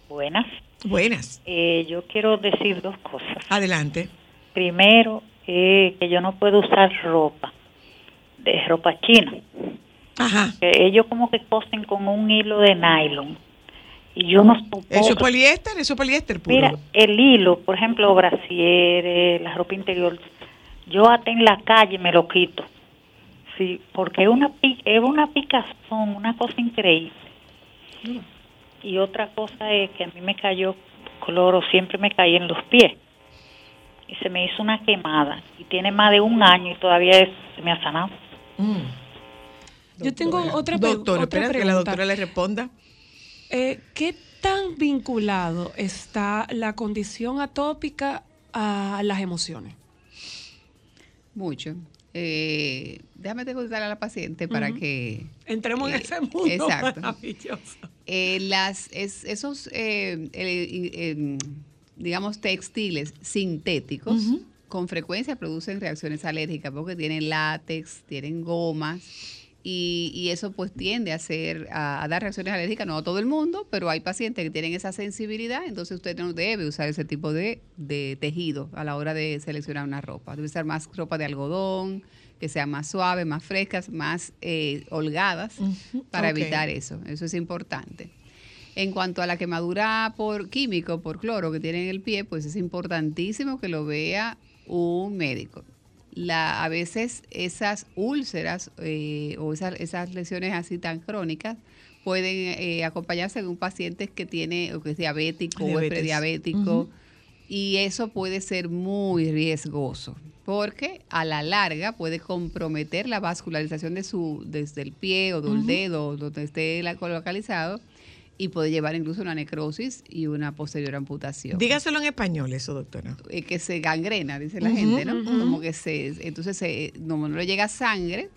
buenas. Buenas. Eh, yo quiero decir dos cosas. Adelante. Primero, eh, que yo no puedo usar ropa, de ropa china. Ajá. Que ellos como que cosen con un hilo de nylon. Y yo no soporto. Eso es poliéster, eso es poliéster puro. Mira, el hilo, por ejemplo, brasieres, la ropa interior, yo hasta en la calle me lo quito. Sí, porque es una, es una picazón, una cosa increíble. Y otra cosa es que a mí me cayó cloro, siempre me caía en los pies. Y se me hizo una quemada. Y tiene más de un año y todavía es- se me ha sanado. Yo tengo otra, pre- Doctora, otra espera que la pregunta. doctora le responda. Eh, ¿Qué tan vinculado está la condición atópica a las emociones? Mucho. Eh, déjame te a la paciente para que... Entremos en ese mundo Exacto. maravilloso. Eh, las, es- esos, eh, eh, eh, digamos, textiles sintéticos con frecuencia producen reacciones alérgicas porque tienen látex, tienen gomas y, y eso pues tiende a, hacer, a, a dar reacciones alérgicas, no a todo el mundo, pero hay pacientes que tienen esa sensibilidad, entonces usted no debe usar ese tipo de, de tejido a la hora de seleccionar una ropa. Debe ser más ropa de algodón, que sean más suaves, más frescas, más eh, holgadas para evitar eso. Eso es importante. En cuanto a la quemadura por químico, por cloro que tiene en el pie, pues es importantísimo que lo vea un médico. la, a veces esas úlceras eh, o esas, esas lesiones así tan crónicas pueden eh, acompañarse de un paciente que tiene o que es diabético o es prediabético y eso puede ser muy riesgoso porque a la larga puede comprometer la vascularización de su desde el pie o del dedo donde esté la- localizado y puede llevar incluso una necrosis y una posterior amputación. Dígaselo en español eso, doctora. Eh, que se gangrena, dice la gente, ¿no? Como que se, entonces se, no, no le llega sangre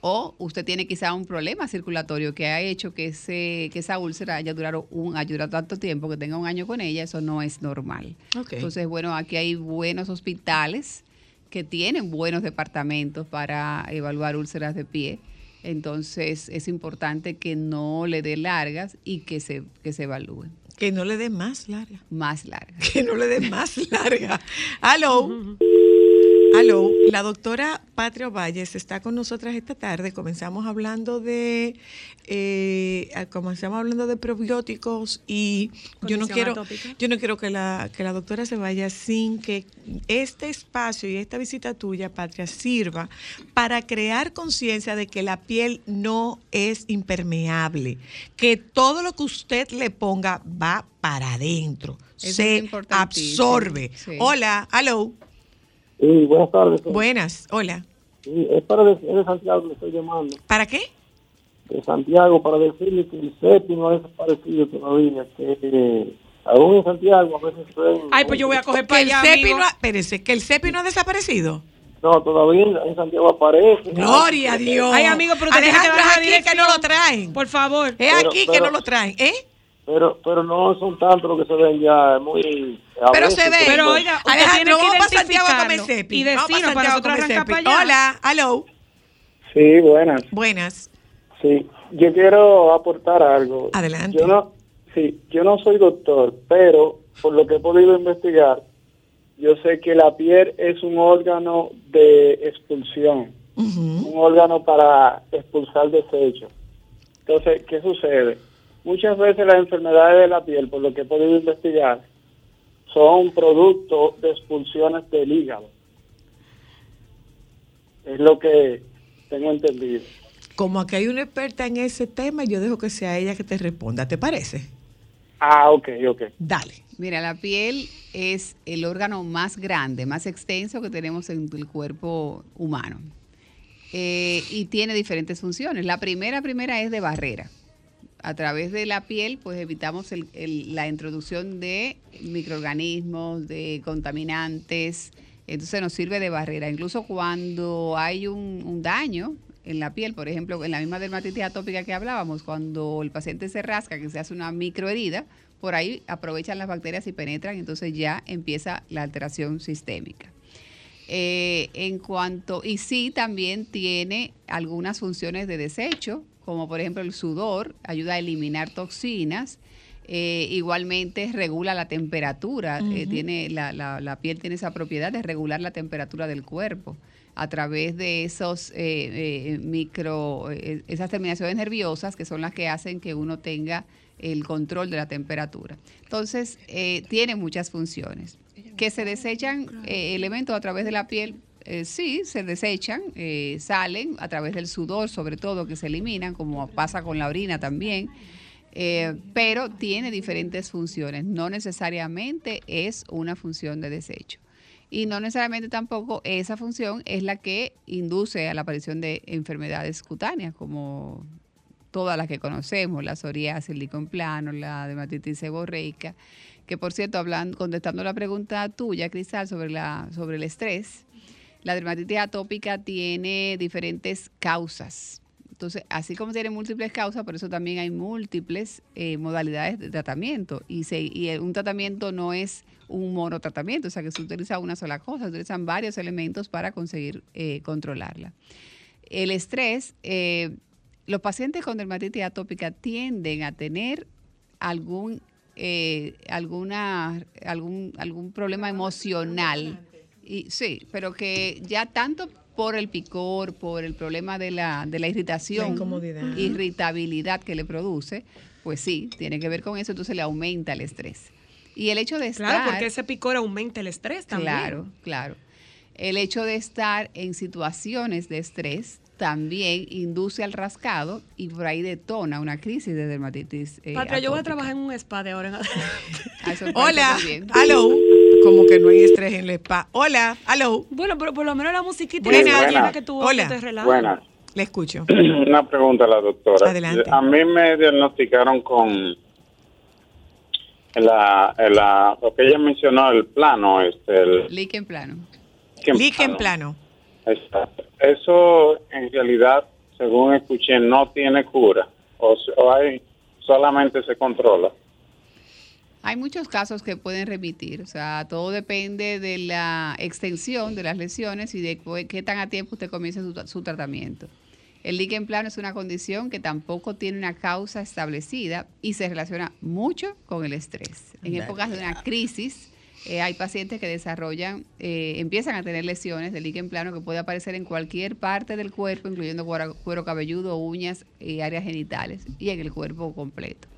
o usted tiene quizá un problema circulatorio que ha hecho que ese que esa úlcera haya durado un haya durado tanto tiempo que tenga un año con ella, eso no es normal. Ok. Entonces, bueno, aquí hay buenos hospitales que tienen buenos departamentos para evaluar úlceras de pie. Entonces, es importante que no le dé largas y que se que se evalúen. Que no le dé más larga. Más larga. Que no le dé más larga. Aló. [laughs] Aló, la doctora Patria Valles está con nosotras esta tarde. Comenzamos hablando de eh, comenzamos hablando de probióticos y yo no quiero atópica. yo no quiero que la que la doctora se vaya sin que este espacio y esta visita tuya, Patria, sirva para crear conciencia de que la piel no es impermeable, que todo lo que usted le ponga va para adentro, Eso se absorbe. sí. Hola, aló. Sí, buenas tardes. Buenas, hola. Sí, es para decir, es de Santiago que le estoy llamando. ¿Para qué? De Santiago, para decirle que el CEPI no ha desaparecido todavía, que eh, aún en Santiago a veces ven... Ay, pues yo voy a coger para el allá, amigo. no ha, espérese, que el CEPI no ha desaparecido. No, todavía en Santiago aparece. Gloria a Dios. Ay, amigo, pero Alejandro, es aquí que no lo traen. Por favor. Es Pero- aquí que no lo traen, ¿eh? Pero, pero no son tantos los que se ven ya, es muy... a Pero veces, se ve. Pero oiga, Alejandro, vamos para Santiago a comer CEPI. y para decirnos nosotros arrancar para allá. Hola, aló. Sí, buenas. Buenas. Sí, yo quiero aportar algo. Adelante. Yo no, sí, yo no soy doctor, pero por lo que he podido investigar, yo sé que la piel es un órgano de expulsión, un órgano para expulsar desechos. Entonces, ¿qué sucede? Muchas veces las enfermedades de la piel, por lo que he podido investigar, son producto de expulsiones del hígado. Es lo que tengo entendido. Como aquí hay una experta en ese tema, yo dejo que sea ella que te responda. ¿Te parece? Ah, ok, ok. Dale. Mira, la piel es el órgano más grande, más extenso que tenemos en el cuerpo humano. Eh, y tiene diferentes funciones. La primera, primera es de barrera. A través de la piel, pues evitamos el- la introducción de microorganismos, de contaminantes. Entonces nos sirve de barrera. Incluso cuando hay un, un daño en la piel, por ejemplo, en la misma dermatitis atópica que hablábamos, cuando el paciente se rasca, que se hace una microherida, por ahí aprovechan las bacterias y penetran, entonces ya empieza la alteración sistémica. Eh, en cuanto, y sí, también tiene algunas funciones de desecho, como por ejemplo el sudor, ayuda a eliminar toxinas. eh, igualmente regula la temperatura, eh, tiene la, la- la piel tiene esa propiedad de regular la temperatura del cuerpo a través de esos eh, micro, esas terminaciones nerviosas que son las que hacen que uno tenga el control de la temperatura. Entonces, tiene muchas funciones. Que se desechan elementos a través de la piel, eh, sí, se desechan, eh, salen a través del sudor, sobre todo, que se eliminan, como pasa con la orina también. Eh, pero tiene diferentes funciones. No necesariamente es una función de desecho. Y no necesariamente tampoco esa función es la que induce a la aparición de enfermedades cutáneas, como todas las que conocemos, la psoriasis, el licón plano, la dermatitis seborreica, que por cierto, hablando, contestando la pregunta tuya, Cristal, sobre, la, sobre el estrés, la dermatitis atópica tiene diferentes causas. Entonces, así como tiene múltiples causas, por eso también hay múltiples eh, modalidades de tratamiento. Y, se, y un tratamiento no es un monotratamiento, o sea que se utiliza una sola cosa, se utilizan varios elementos para conseguir eh, controlarla. El estrés, eh, los pacientes con dermatitis atópica tienden a tener algún, eh, alguna, algún, algún problema emocional. Y, sí, pero que ya tanto por el picor, por el problema de la, de la irritación, La irritabilidad que le produce, pues sí, tiene que ver con eso, entonces le aumenta el estrés. Y el hecho de estar... Claro, porque ese picor aumenta el estrés también. Claro, claro. El hecho de estar en situaciones de estrés también induce al rascado y por ahí detona una crisis de dermatitis. eh, Patria, yo voy a trabajar en un spa de ahora en adelante. Ah, [laughs] Hola, hello. Como que no hay estrés en el spa. Hola, hello. Bueno, pero por lo menos la musiquita Buenas. esa llena Buenas. que tú Hola. te relajas. Buenas. Le escucho. [clears throat] Una pregunta a la doctora. Adelante. A mí me diagnosticaron con la, la, lo que ella mencionó, el plano, este, el Líquen plano. líquen Líquen plano. Exacto. Eso en realidad, según escuché, no tiene cura. O, o hay, solamente se controla. Hay muchos casos que pueden remitir, o sea, todo depende de la extensión de las lesiones y de qué tan a tiempo usted comience su, tra- su tratamiento. El líquen plano es una condición que tampoco tiene una causa establecida y se relaciona mucho con el estrés. En épocas de una crisis, eh, hay pacientes que desarrollan, eh, empiezan a tener lesiones de líquen plano que puede aparecer en cualquier parte del cuerpo, incluyendo cuero, cuero cabelludo, uñas y áreas genitales, y en el cuerpo completo.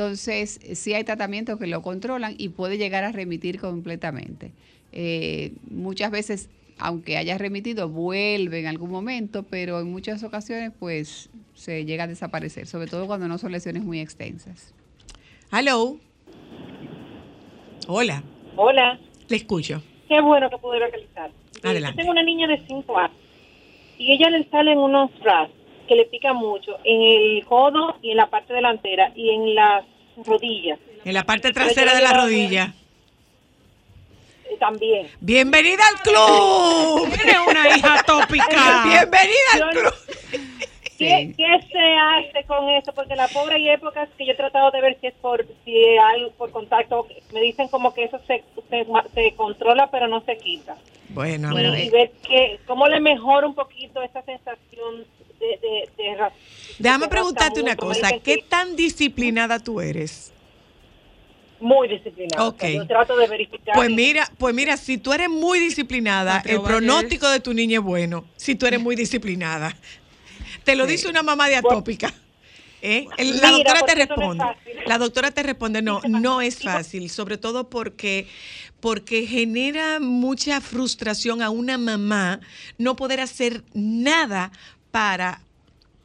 Entonces, sí hay tratamientos que lo controlan y puede llegar a remitir completamente. Eh, muchas veces, aunque haya remitido, vuelve en algún momento, pero en muchas ocasiones, pues, se llega a desaparecer, sobre todo cuando no son lesiones muy extensas. Hello. Hola, Hola, le escucho. qué bueno que pude localizar. Yo Adelante. tengo una niña de 5 años y ella le salen unos ras que le pican mucho en el codo y en la parte delantera y en las rodillas En la parte trasera de la rodilla. eh, también. Bienvenida al club. [laughs] Tiene una hija tópica. [laughs] Bienvenida al club. [laughs] ¿Qué, qué se hace con eso? Porque la pobre hay épocas que yo he tratado de ver si es por si hay por contacto. Me dicen como que eso se, se, se controla pero no se quita. Bueno, y, eh, y ver que cómo le mejora un poquito esa sensación de, de, de déjame de preguntarte una cosa. ¿Qué tan disciplinada tú eres? muy disciplinado. Ok. O sea, yo trato de verificar. Pues mira, pues mira, si tú eres muy disciplinada, el pronóstico de tu niña es bueno. Si tú eres muy disciplinada. Te lo dice una mamá de atópica. ¿Eh? La Mira, doctora te no responde. fácil. La doctora te responde, no, no es fácil, sobre todo porque, porque genera mucha frustración a una mamá no poder hacer nada para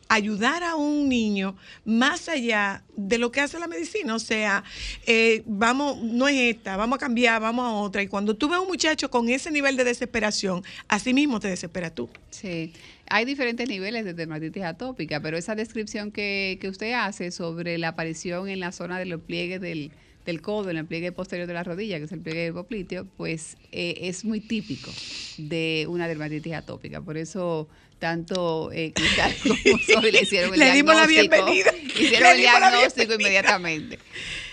ayudar a un niño más allá de lo que hace la medicina. O sea, eh, vamos, no es esta, vamos a cambiar, vamos a otra. Y cuando tú ves a un muchacho con ese nivel de desesperación, así mismo te desesperas tú. Sí, hay diferentes niveles de dermatitis atópica, pero esa descripción que, que usted hace sobre la aparición en la zona de los pliegues del, del codo, en el pliegue posterior de la rodilla, que es el pliegue popliteo, pues eh, es muy típico de una dermatitis atópica. Por eso tanto eh, Cristal [laughs] como Zoe le hicieron el Le dimos la bienvenida. [laughs] Hicieron Le el diagnóstico inmediatamente.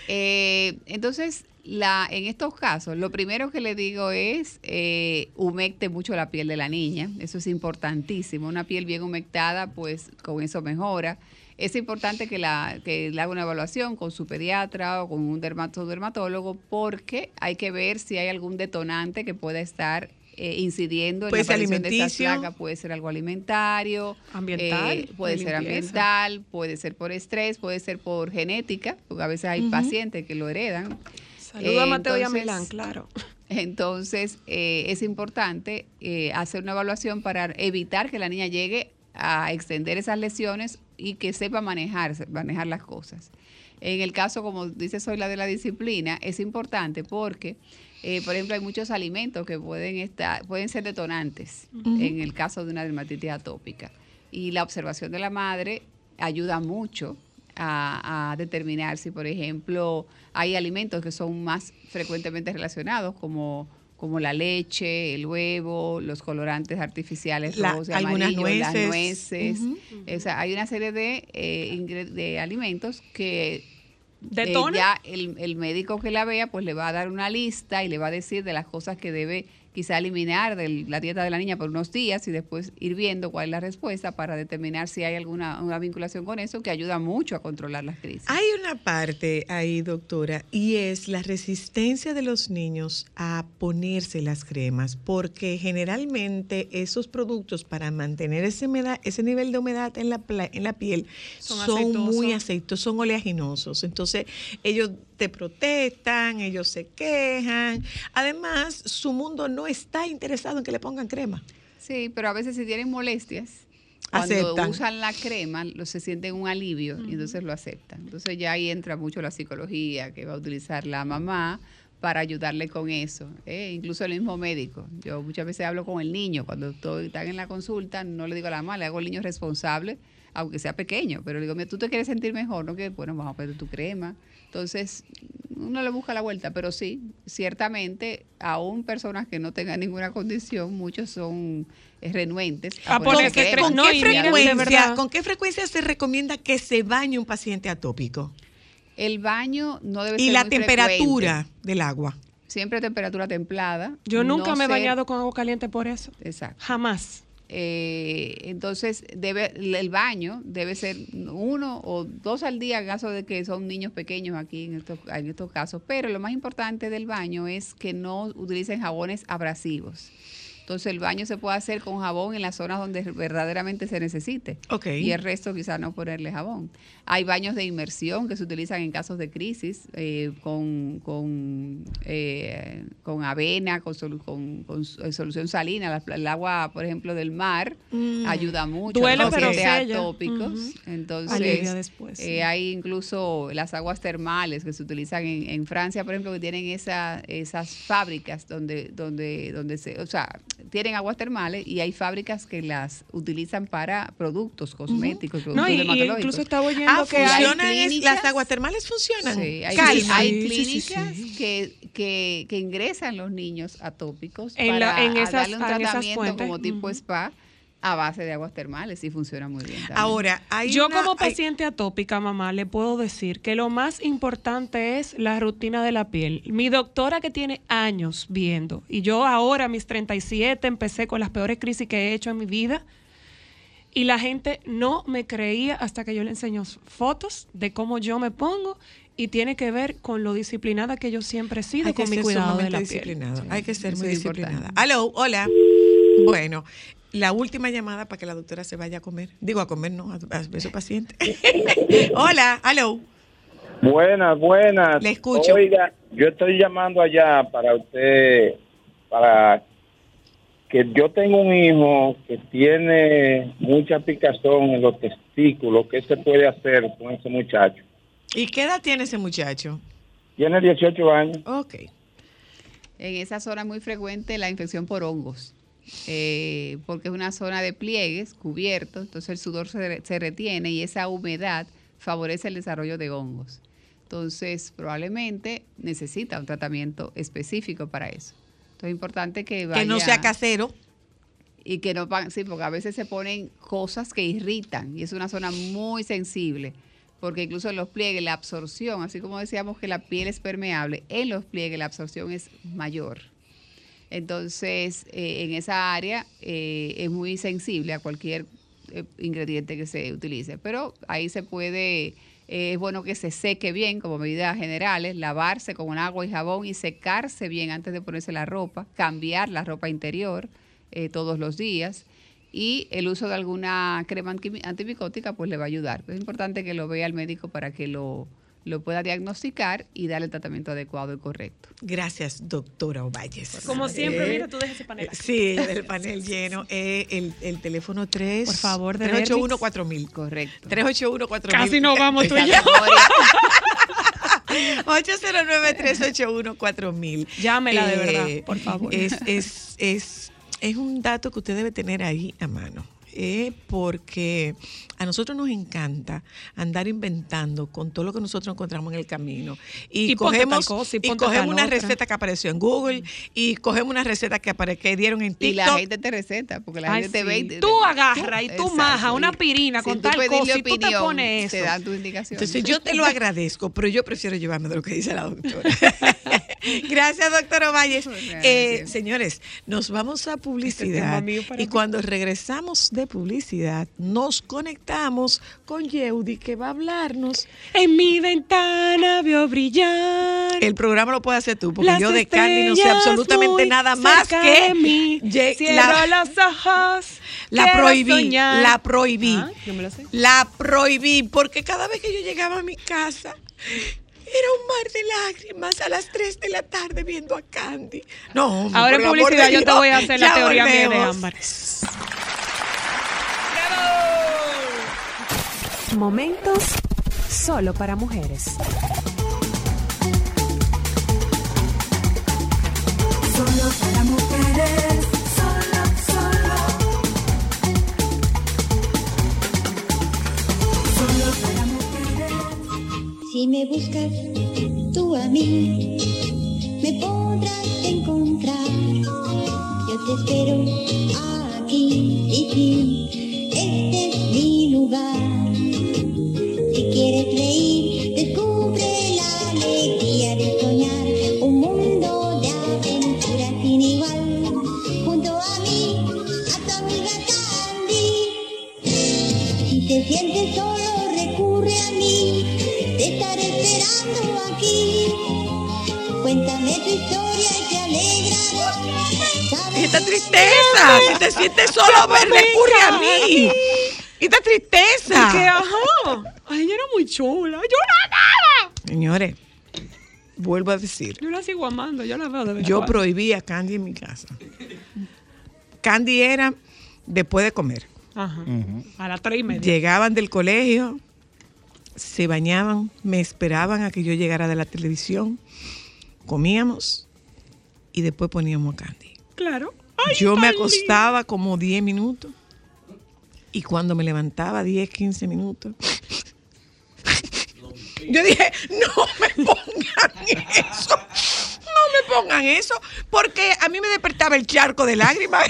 Eh, entonces, la, en estos casos, lo primero que le digo es eh, humecte mucho la piel de la niña. Eso es importantísimo. Una piel bien humectada, pues con eso mejora. Es importante que, la, que le haga una evaluación con su pediatra o con un dermato- dermatólogo porque hay que ver si hay algún detonante que pueda estar eh, incidiendo en Puede la aparición de esa alimenticio. placa. Puede ser algo alimentario, Ambiental, eh, puede de ser limpieza. ambiental, puede ser por estrés, puede ser por genética, porque a veces hay pacientes que lo heredan. Saluda a Mateo y a Milán, claro. [laughs] Entonces, eh, es importante eh, hacer una evaluación para evitar que la niña llegue a extender esas lesiones y que sepa manejar, manejar las cosas. En el caso, como dice Soy la de la disciplina, es importante porque, eh, por ejemplo, hay muchos alimentos que pueden, estar, pueden ser detonantes en el caso de una dermatitis atópica. Y la observación de la madre ayuda mucho a, a determinar si, por ejemplo, hay alimentos que son más frecuentemente relacionados, como, como la leche, el huevo, los colorantes artificiales La- rojos y algunas amarillos, las nueces. O sea, hay una serie de, eh, de alimentos que ¿Detona? ya el, el médico que la vea pues le va a dar una lista y le va a decir de las cosas que debe quizá eliminar de la dieta de la niña por unos días y después ir viendo cuál es la respuesta para determinar si hay alguna una vinculación con eso que ayuda mucho a controlar las crisis. Hay una parte ahí, doctora, y es la resistencia de los niños a ponerse las cremas, porque generalmente esos productos para mantener ese, humedad- ese nivel de humedad en la, pla- en la piel Son son, aceitosos. muy aceitosos, son oleaginosos. Entonces, ellos te protestan, ellos se quejan. Además, su mundo no está interesado en que le pongan crema. Sí, pero a veces si tienen molestias, cuando Aceptan. usan la crema, lo, se sienten un alivio y entonces lo aceptan. Entonces ya ahí entra mucho la psicología que va a utilizar la mamá para ayudarle con eso. ¿eh? Incluso el mismo médico. Yo muchas veces hablo con el niño. Cuando estoy, están en la consulta, no le digo a la mamá, le hago al niño responsable, aunque sea pequeño. Pero le digo, mira, tú te quieres sentir mejor, ¿no? Que bueno, vamos a pedir tu crema. Entonces, uno le busca la vuelta, pero sí, ciertamente, aún personas que no tengan ninguna condición, muchos son renuentes. ¿Con, ponerse qué, crema. con No, qué y frecuencia, verdad. ¿Con qué frecuencia se recomienda que se bañe un paciente atópico? El baño no debe Y ser la muy temperatura frecuente. del agua. Siempre temperatura templada. Yo nunca No me he ser- bañado con agua caliente por eso. Exacto. Jamás. Eh, entonces, debe, el baño debe ser uno o dos al día en caso de que son niños pequeños aquí en estos, en estos casos. Pero lo más importante del baño es que no utilicen jabones abrasivos. Entonces, el baño se puede hacer con jabón en las zonas donde verdaderamente se necesite. Y el resto quizás no ponerle jabón. Hay baños de inmersión que se utilizan en casos de crisis eh, con, con, eh, con avena, con, solu- con- eh, solución salina. La- el agua, por ejemplo, del mar Mm. ayuda mucho Duele, pero atópicos. Entonces, Alivia después, sí. eh, hay incluso las aguas termales que se utilizan en, en Francia, por ejemplo, que tienen esa, esas fábricas donde, donde, donde se, o sea, tienen aguas termales y hay fábricas que las utilizan para productos cosméticos, No, productos y- y dermatológicos. incluso estaba oyendo Ah, que funcionan, clínicas- las aguas termales funcionan. Sí, hay, Calma. hay Sí, sí, sí, clínicas sí. Que, que, que ingresan los niños atópicos En la- para en a esas- darle un tratamiento como tipo spa a base de aguas termales y funciona muy bien. también. Ahora, hay Yo una- como hay- paciente atópica, mamá, le puedo decir que lo más importante es la rutina de la piel. Mi doctora que tiene años viendo, y yo ahora a mis 37 empecé con las peores crisis que he hecho en mi vida, y la gente no me creía hasta que yo le enseño fotos de cómo yo me pongo y tiene que ver con lo disciplinada que yo siempre he sido hay con mi cuidado de la piel. Hay que ser muy disciplinada. Aló, hola. Bueno, la última llamada para que la doctora se vaya a comer. Digo, a comer, no, a, a ver su paciente. [laughs] hola, aló. Buenas, buenas. Le escucho. Oiga, yo estoy llamando allá para usted, para que yo tengo un hijo que tiene mucha picazón en los testículos. ¿Qué se puede hacer con ese muchacho? ¿Y qué edad tiene ese muchacho? Tiene 18 años. Ok. En esa zona es muy frecuente la infección por hongos, eh, porque es una zona de pliegues cubiertos, entonces el sudor se, re- se retiene y esa humedad favorece el desarrollo de hongos. Entonces, probablemente necesita un tratamiento específico para eso. Entonces, es importante que vaya... Que no sea casero. Y que no sí, porque a veces se ponen cosas que irritan y es una zona muy sensible, porque incluso en los pliegues la absorción, así como decíamos que la piel es permeable, en los pliegues la absorción es mayor. Entonces, eh, en esa área eh, es muy sensible a cualquier eh, ingrediente que se utilice, pero ahí se puede, eh, es bueno que se seque bien como medidas generales, lavarse con agua y jabón y secarse bien antes de ponerse la ropa, cambiar la ropa interior todos los días y el uso de alguna crema anti- antimicótica pues le va a ayudar. Es importante que lo vea el médico para que lo, lo pueda diagnosticar y darle el tratamiento adecuado y correcto. Gracias, doctora Ovalles. Como siempre, Eh, mira, tú dejas ese panel. aquí. Sí, el [laughs] panel lleno. Eh, el, el teléfono 3. Por favor, de 381 4000 Correcto. 381 4000 Casi nos vamos tú y yo. [laughs] 809-381-4000. Llámela de verdad, por favor. Es, es, es, es un dato que usted debe tener ahí a mano. eh, porque a nosotros nos encanta andar inventando con todo lo que nosotros encontramos en el camino. Y, Y cogemos, cosa, y y cogemos una otra. receta que apareció en Google y cogemos una receta que, apare- que dieron en Y la TikTok. gente te receta, porque la Ay, gente te sí. ve. y te- Tú agarras y tú majas una pirina con tal cosa y tú te pones Te eso. dan tu indicación. Entonces yo te lo agradezco, pero yo prefiero llevarme de lo que dice la doctora. [laughs] Gracias, doctora Valle. Eh, señores, nos vamos a publicidad y cuando regresamos de publicidad nos conectamos con Yeudi que va a hablarnos. En mi ventana vio brillar. El programa lo puedes hacer tú, porque Las yo de Candy no sé absolutamente nada más que mí. Cierro los ojos. La prohibí, la prohibí. Ah, yo me lo sé. La prohibí porque cada vez que yo llegaba a mi casa, Era un mar de lágrimas a las 3 de la tarde viendo a Candy. No, hombre, Ahora en publicidad yo te voy a hacer la teoría mía de ámbar. Momentos solo para mujeres. Solo para mujeres, solo, solo. Solo para mujeres. Si me buscas tú a mí, me podrás encontrar. Yo te espero aquí y aquí. Este es mi lugar. Si quieres reír, descubre la alegría de soñar. Un mundo de aventuras sin igual. Junto a mí, a tu amiga Candy. Si te sientes solo, recurre a mí. Te estaré esperando aquí. Cuéntame tu historia y te alegrará. Y esta tristeza, si te sientes solo, ven, recurre a mí. Esta tristeza. Que, ajá. Ay, ella era muy chula. Yo la amaba. Señores, vuelvo a decir, Yo la sigo amando. Yo la veo de en yo prohibí a Candy en mi casa. Candy era después de comer. Ajá. A las tres y media. Llegaban del colegio, se bañaban, me esperaban a que yo llegara de la televisión, comíamos y después poníamos a Candy. Claro. yo me acostaba como 10 minutos y cuando me levantaba 10, 15 minutos, yo dije, no me pongan eso. No me pongan eso, porque a mí me despertaba el charco de lágrimas.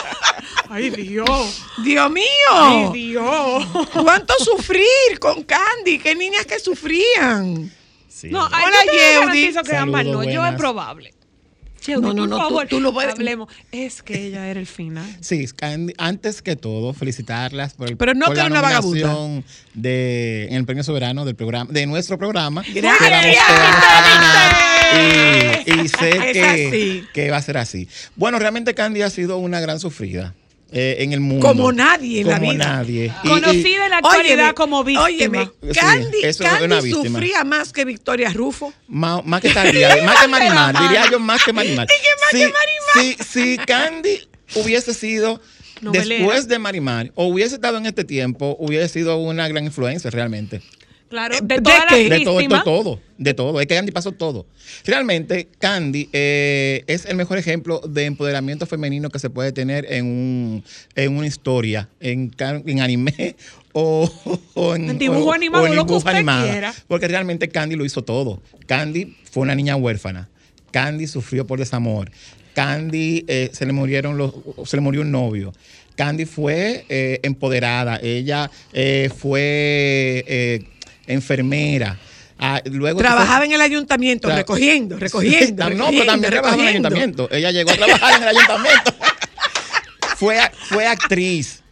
[laughs] Ay, Dios. Dios mío. Ay, Dios. ¿Cuánto sufrir con Candy? ¿Qué niñas que sufrían? No, ay, Hola, yo te garantizo que no. Yo es buenas. No, no, por no, tú- tú lo puedes- hablemos. Es que ella era el final. [laughs] Sí, Candy, antes que todo, felicitarlas por, el, Pero no por que la una vagabunda. de, en el premio soberano del programa, de nuestro programa. Gracias. Y, y sé que, que va a ser así. Bueno, realmente Candy ha sido una gran sufrida eh, en el mundo. Como nadie en la Como vida. nadie. Y- y- Conocida en la actualidad Óyeme, como víctima. Óyeme, Sí, Candy, eso es Candy una víctima. sufría más que Victoria Rufo. Más, más que [laughs] más que Marimar, diría yo más que Marimar. [laughs] más si, que Marimar. Si, si Candy hubiese sido Novelera. después de Marimar o hubiese estado en este tiempo, hubiese sido una gran influencia realmente. Claro, de todas las De todo, de todo, de todo. Es que Candy pasó todo. Realmente, Candy eh, es el mejor ejemplo de empoderamiento femenino que se puede tener en, un, en una historia, en, en anime [laughs] o, o en, En dibujo o- animado, o en lo que dibujo usted animado. quiera. Porque realmente Candy lo hizo todo. Candy fue una niña huérfana. Candy sufrió por desamor. Candy eh, se le murieron los, se le murió un novio. Candy fue eh, empoderada. Ella eh, fue eh, enfermera. Ah, luego Trabajaba en el ayuntamiento, Tra- recogiendo, recogiendo. No, pero también trabajaba en el ayuntamiento. Ella llegó a trabajar en el ayuntamiento. [laughs] fue, fue actriz.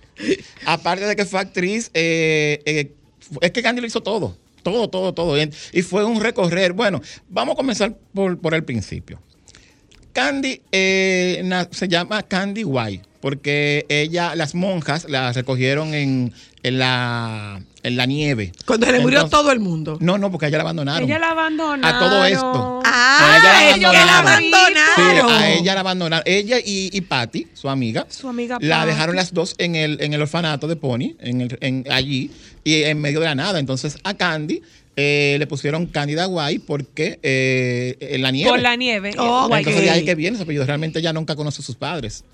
Aparte de que fue actriz, eh, eh, es que Candy lo hizo todo. Todo, todo, todo. Y, fue un recorrer. Bueno, vamos a comenzar por, por el principio. Candy eh, se llama Candy White porque ella, las monjas, la recogieron en, en la, en la nieve. Cuando se le murió Entonces- todo el mundo. No, no, porque a ella la abandonaron. Ella la abandonaron. A todo esto. Ah, A ella ellos la Sí, abandonaron. a ella la abandonaron. Ella y, y Patty, su amiga, Su amiga la Patty. dejaron las dos en el, en el orfanato de Pony, en el, en, allí, y en medio de la nada. Entonces a Candy eh, le pusieron Cándida Guay porque eh, en la nieve. Por la nieve. Oh, Guay. Entonces de ahí que viene ese apellido. Realmente ella nunca conoce a sus padres.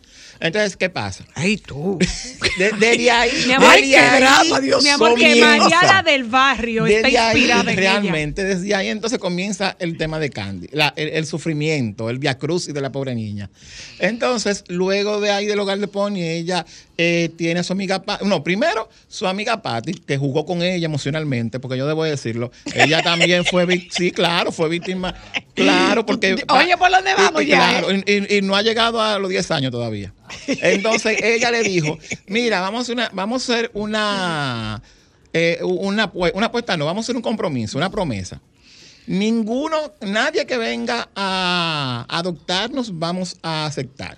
Entonces, ¿qué pasa? Ay, tú. [laughs] De, desde ahí, Mi amor, desde qué ahí drama, Dios Mi amor, que comienza. La del barrio está Desde ahí, inspirada en ella. realmente, desde ahí entonces comienza el tema de Candy, la- el, el sufrimiento, el viacruz de la pobre niña. Entonces, luego de ahí del hogar de Pony, ella eh, tiene a su amiga Patty, no, primero su amiga Patty, que jugó con ella emocionalmente, porque yo debo decirlo, ella también fue víctima, [laughs] sí, claro, fue víctima, claro, porque... Oye, ¿por dónde vamos y- ya? claro, y, y- y no ha llegado a los 10 años todavía. Entonces ella le dijo, mira, vamos a hacer una, vamos a hacer una, eh, una, una apuesta, no, vamos a hacer un compromiso, una promesa. Ninguno, nadie que venga a adoptarnos vamos a aceptar.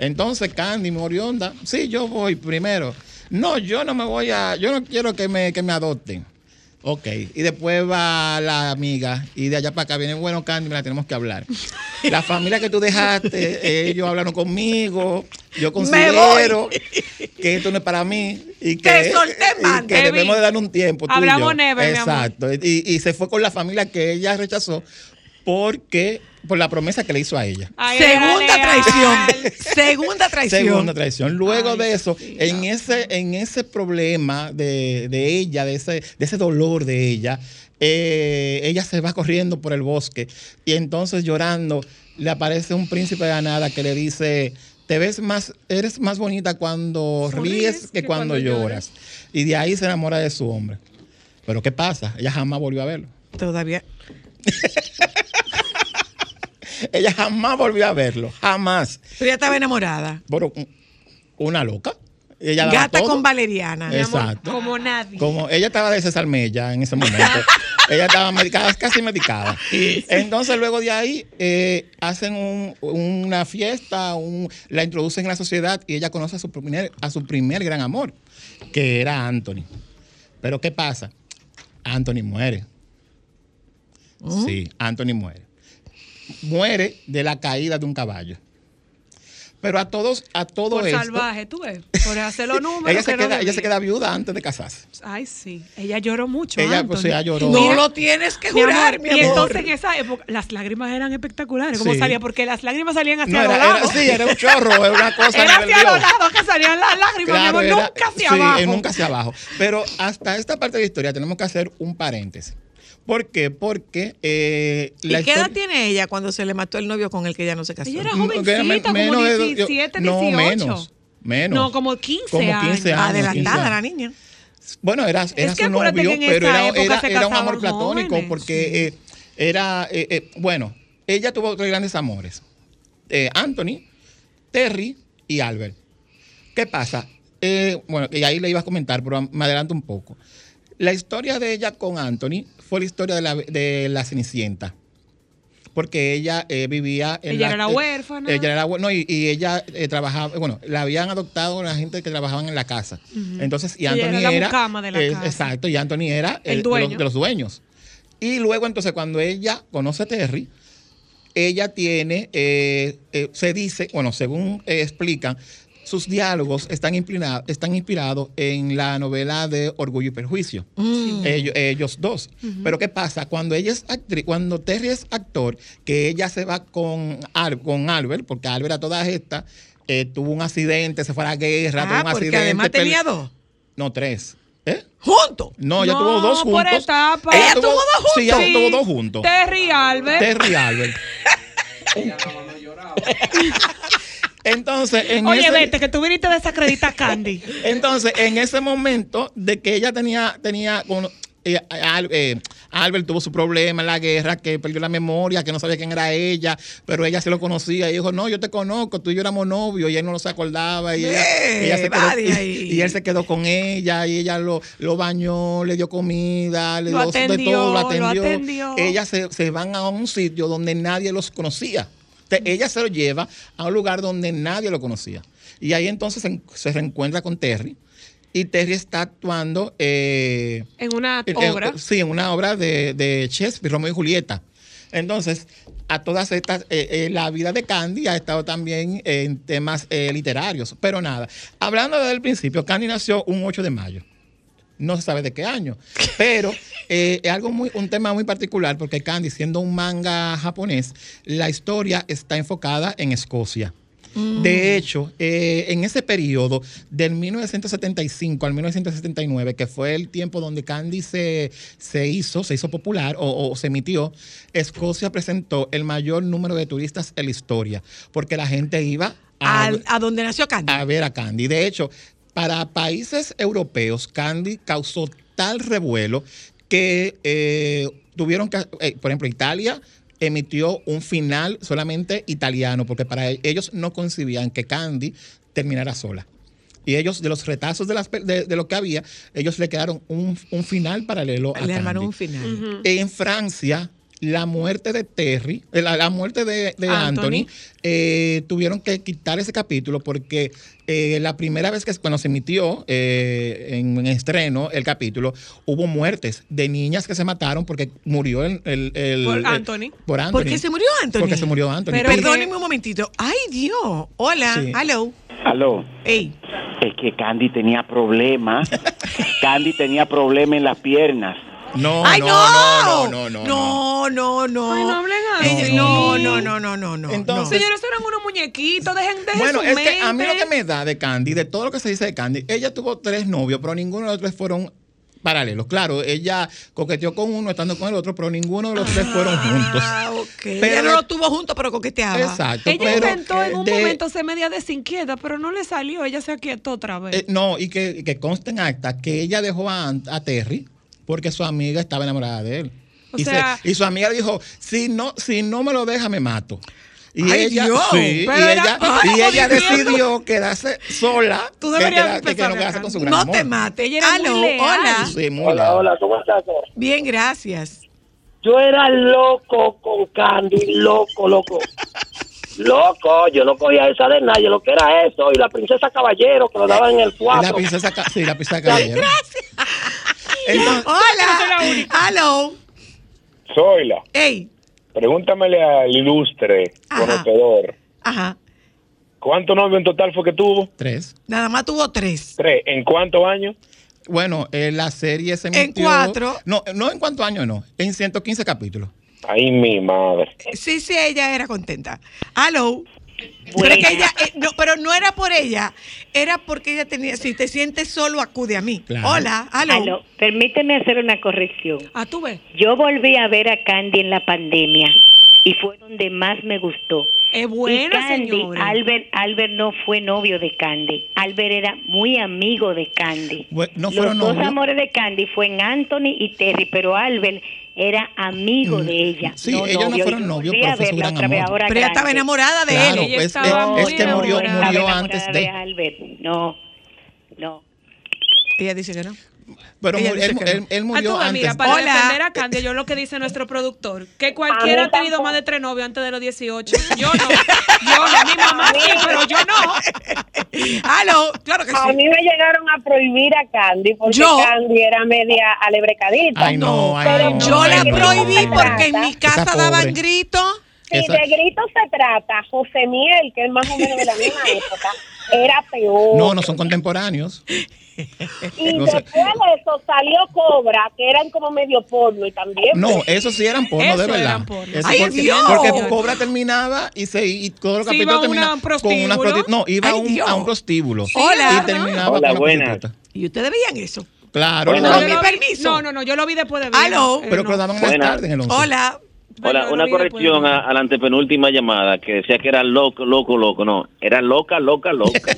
Entonces Candy Morionda, sí, yo voy primero. No, yo no me voy a, yo no quiero que me, que me adopten. Ok, y después va la amiga y de allá para acá viene, bueno, Candy, me la tenemos que hablar. La [laughs] familia que tú dejaste, ellos hablaron conmigo, yo considero que esto no es para mí y que, Te solté, y man. que debemos de dar un tiempo. tú y Hablamos yo. never, mi amor. Exacto, y, y se fue con la familia que ella rechazó porque por la promesa que le hizo a ella. Segunda traición. Segunda traición. Segunda traición. Luego de eso, en ese, en ese problema de, de ella, de ese, de ese dolor de ella, eh, ella se va corriendo por el bosque y entonces llorando le aparece un príncipe de la nada que le dice, te ves más, eres más bonita cuando ríes que, cuando, lloras. Y de ahí se enamora de su hombre. Pero ¿qué pasa? Ella jamás volvió a verlo. Todavía. [laughs] Ella jamás volvió a verlo. Jamás. Pero ella estaba enamorada. Bueno, una loca. Ella Gata todo. con valeriana. Exacto. Como nadie. Como ella estaba de César Mella en ese momento. [laughs] ella estaba medicada, casi medicada. Entonces, luego de ahí, eh, hacen un- una fiesta, un- la introducen en la sociedad y ella conoce a su, primer, a su primer gran amor, que era Anthony. Pero, ¿qué pasa? Anthony muere. Sí, Anthony muere. Muere de la caída de un caballo. Pero a todos, a todo Por esto. salvaje, tú ves. Por hacer los [laughs] números. Ella se, que no queda, ella se queda viuda antes de casarse. Ay, sí. Ella lloró mucho. Ella, Anthony. pues, ella lloró. No lo tienes que Mi amor, jurar, mi Y amor. entonces en esa época las lágrimas eran espectaculares. ¿Cómo Sí. salía? Porque las lágrimas salían hacia No, los lados. sí, era un chorro, era una cosa. Era hacia los lados que salían las lágrimas, mi amor, era- nunca hacia sí, abajo. nunca hacia abajo. Pero hasta esta parte de la historia tenemos que hacer un paréntesis. ¿Por qué? Porque eh, ¿Y la qué edad tiene ella cuando se le mató el novio con el que ella no se casó? Ella era Mm, jovencita, como menos de- 17, no, 18. menos. Menos. No, como 15 Como 15 años. Adelantada 15 años. la niña. Bueno, era, era que su novio, pero era, era- un amor platónico jóvenes. porque eh, era, eh, eh, bueno, ella tuvo tres grandes amores. Eh, Anthony, Terry y Albert. ¿Qué pasa? Eh, bueno, y ahí le iba a comentar, pero me adelanto un poco. La historia de ella con Anthony fue la historia de la, de la Cenicienta. Porque ella eh, vivía en Ella era la eh, huérfana. Ella era la hué- no, y, y ella eh, trabajaba, bueno, la habían adoptado la gente que trabajaban en la casa. Entonces, y Ella Anthony era la era. mucama de la eh, casa. Exacto, y Anthony era El el, de, dueño. los, de los dueños. Y luego, entonces, cuando ella conoce a Terry, ella tiene, eh, eh, se dice, bueno, según eh, explican, sus diálogos están, inspira- están inspirados en la novela de Orgullo y Perjuicio. Mm. Ellos, ellos dos. Pero ¿qué pasa? Cuando ella es actriz, cuando Terry es actor, que ella se va con, Al- con Albert, porque Albert a todas estas eh, tuvo un accidente, se fue a la guerra, tuvo Ah, un porque accidente. además tenía dos. No, tres. ¿Eh? ¿Juntos? No, ella No, tuvo dos por juntos. etapa. Ella ¿Ella tuvo, tuvo dos Sí, ella juntos? tuvo dos juntos. Terry y Albert. Terry y Albert. [laughs] [laughs] [laughs] Entonces, en Oye, ese, vete, que tú viniste a desacreditar a Candy. [laughs] entonces, en ese momento de que ella tenía, tenía con, eh, eh, Albert tuvo su problema en la guerra, que perdió la memoria, que no sabía quién era ella, pero ella se lo conocía y dijo, no, yo te conozco, tú y yo éramos novios, y él no se acordaba, y, ella, Ve, ella se quedó, de y- y, él se quedó con ella, y ella lo, lo bañó, le dio comida, le Lo dio de atendió, todo, lo lo atendió. atendió. Ellas se, se van a un sitio donde nadie los conocía. Ella se lo lleva a un lugar donde nadie lo conocía. Y ahí entonces se, se reencuentra con Terry. Y Terry está actuando eh, En una en- en- obra. sí, en una obra de, de Shakespeare, Romeo y Julieta. Entonces, a todas estas, eh, eh, la vida de Candy ha estado también en temas literarios. Pero nada, hablando desde el principio, Candy nació un 8 de mayo. No se sabe de qué año. Pero eh, es algo muy, un tema muy particular porque Candy, siendo un manga japonés, la historia está enfocada en Escocia. De hecho, eh, en ese periodo, del 1975 al 1979, que fue el tiempo donde Candy se, se hizo, se hizo popular o, o se emitió, Escocia presentó el mayor número de turistas en la historia, porque la gente iba a, Al- a donde nació Candy. a ver a Candy. De hecho, para países europeos, Candy causó tal revuelo que eh, tuvieron que, eh, por ejemplo, Italia emitió un final solamente italiano, porque para e- ellos no concibían que Candy terminara sola. Y ellos, de los retazos de, las de, de lo que había, ellos le quedaron un, un final paralelo a Le armaron un final. En Francia, la muerte de Terry, eh, la, la muerte de, de Anthony. Anthony, eh, tuvieron que quitar ese capítulo porque eh, la primera vez que cuando se emitió eh, en, en estreno el capítulo, hubo muertes de niñas que se mataron porque murió el... el- el- Por el- Anthony. por Anthony. ¿Por qué se murió Anthony? Porque se murió Anthony. Pero perdónenme un momentito. Ay, Dios. Hola. Sí. Hello. Aló. Ey. Es que Candy tenía problemas. Candy tenía problemas en las piernas. No, Ay, no, no. no, no, no, No, no, no. Ay, no hablen. No, no, no, no, no, no. Entonces- Señores, eran unos muñequitos, dejen, dejen Bueno, su es que a mí lo mente. que me da de Candy, de todo lo que se dice de Candy, ella tuvo tres novios, pero ninguno de los tres fueron paralelos. Claro, ella coqueteó con uno estando con el otro, pero ninguno de los tres fueron juntos. Ah, ok. Pero- ella no lo tuvo juntos, pero coqueteaba. Exacto. Ella pero intentó en un de- momento ser media desinquieta, pero no le salió. Ella se aquietó otra vez. eh, no, y que, que conste en acta que ella dejó a, a Terry porque su amiga estaba enamorada de él. O y, se- sea- y su amiga dijo, si no, si no me lo deja, me mato. Y Ay, ella, Dios. sí, Pero y era- ella, y ella decidió quedarse sola. Tú que deberías queda- que, que no quedarse con su gran No amor. te mates. Ella era Aló, muy leal. hola. Sí, muy Hola, ¿cómo estás? Bien, gracias. Yo era loco con Candy, loco, loco. Loco, yo no cogía esa de nadie, lo que era eso, y la princesa caballero que lo daban en el La 4. princesa, sí, la princesa caballero. Entonces- Hola. Aló. Zoila, Ey. pregúntamele al ilustre Ajá. conocedor. Ajá. ¿Cuántos novios en total fue que tuvo? Tres. Nada más tuvo tres. Tres. ¿En cuántos años? Bueno, eh, la serie se En emitió... cuatro. No, no en cuántos años, no. En 115 capítulos. Ay, mi madre. Sí, sí, ella era contenta. Aló. Pero, es que ella, eh, no, pero no era por ella, era porque ella tenía, si te sientes solo, acude a mí. Claro. Hola, aló. Aló, permíteme hacer una corrección. Ah, tú ves. Yo volví a ver a Candy en la pandemia y fue donde más me gustó. Es buena, y Candy, señora. Albert, Albert no fue novio de Candy. Albert era muy amigo de Candy. No Los fueron dos amores de Candy fue en Anthony y Terry, pero Albert era amigo de ella. Mm, Sí, ellos no novio. fueron novios, pero fue su gran amor. ahora Pero ella estaba enamorada de Claro, él. Ella es- es- que murió- murió de antes de- Albert. No, no. Ella dice que no. Pero él, él- él Ah, murió antes. mira, para Hola. defender a Candy, yo lo que dice nuestro productor, que cualquiera ha tenido tampoco. más de tres novios antes de los 18. Yo no. Yo no, mi mamá sí, [laughs] pero yo no. Aló, claro que A mí me llegaron a prohibir a Candy porque Yo- Candy era media alebrecadita. Ay, no, ay, no. Yo la prohibí porque en mi casa daban gritos. Si Esa- de gritos se trata, José Miel, que es más o menos de la misma época, era peor. No, no son contemporáneos. Y no sé. después de eso salió Cobra, que eran como medio porno y también. No, eso sí eran porno, de verdad. eran porno. Eso ¡Ay, porque, Dios! porque Cobra terminaba y se y todos los Sí, capítulos terminaban con una No, iba a ¡Ay, un, a un prostíbulo. Hola. Y terminaba Hola, con una buenas. prostituta. ¿Y ustedes veían eso? Claro. Buenas. no, mi vi- permiso. No, no, no, yo lo vi después de ver. Aló. Eh, pero no. que lo daban más tarde en el 11. Hola. Hola, una corrección a, a la antepenúltima llamada que decía que era loco, loco, loco. No, era loca, loca, loca. [laughs]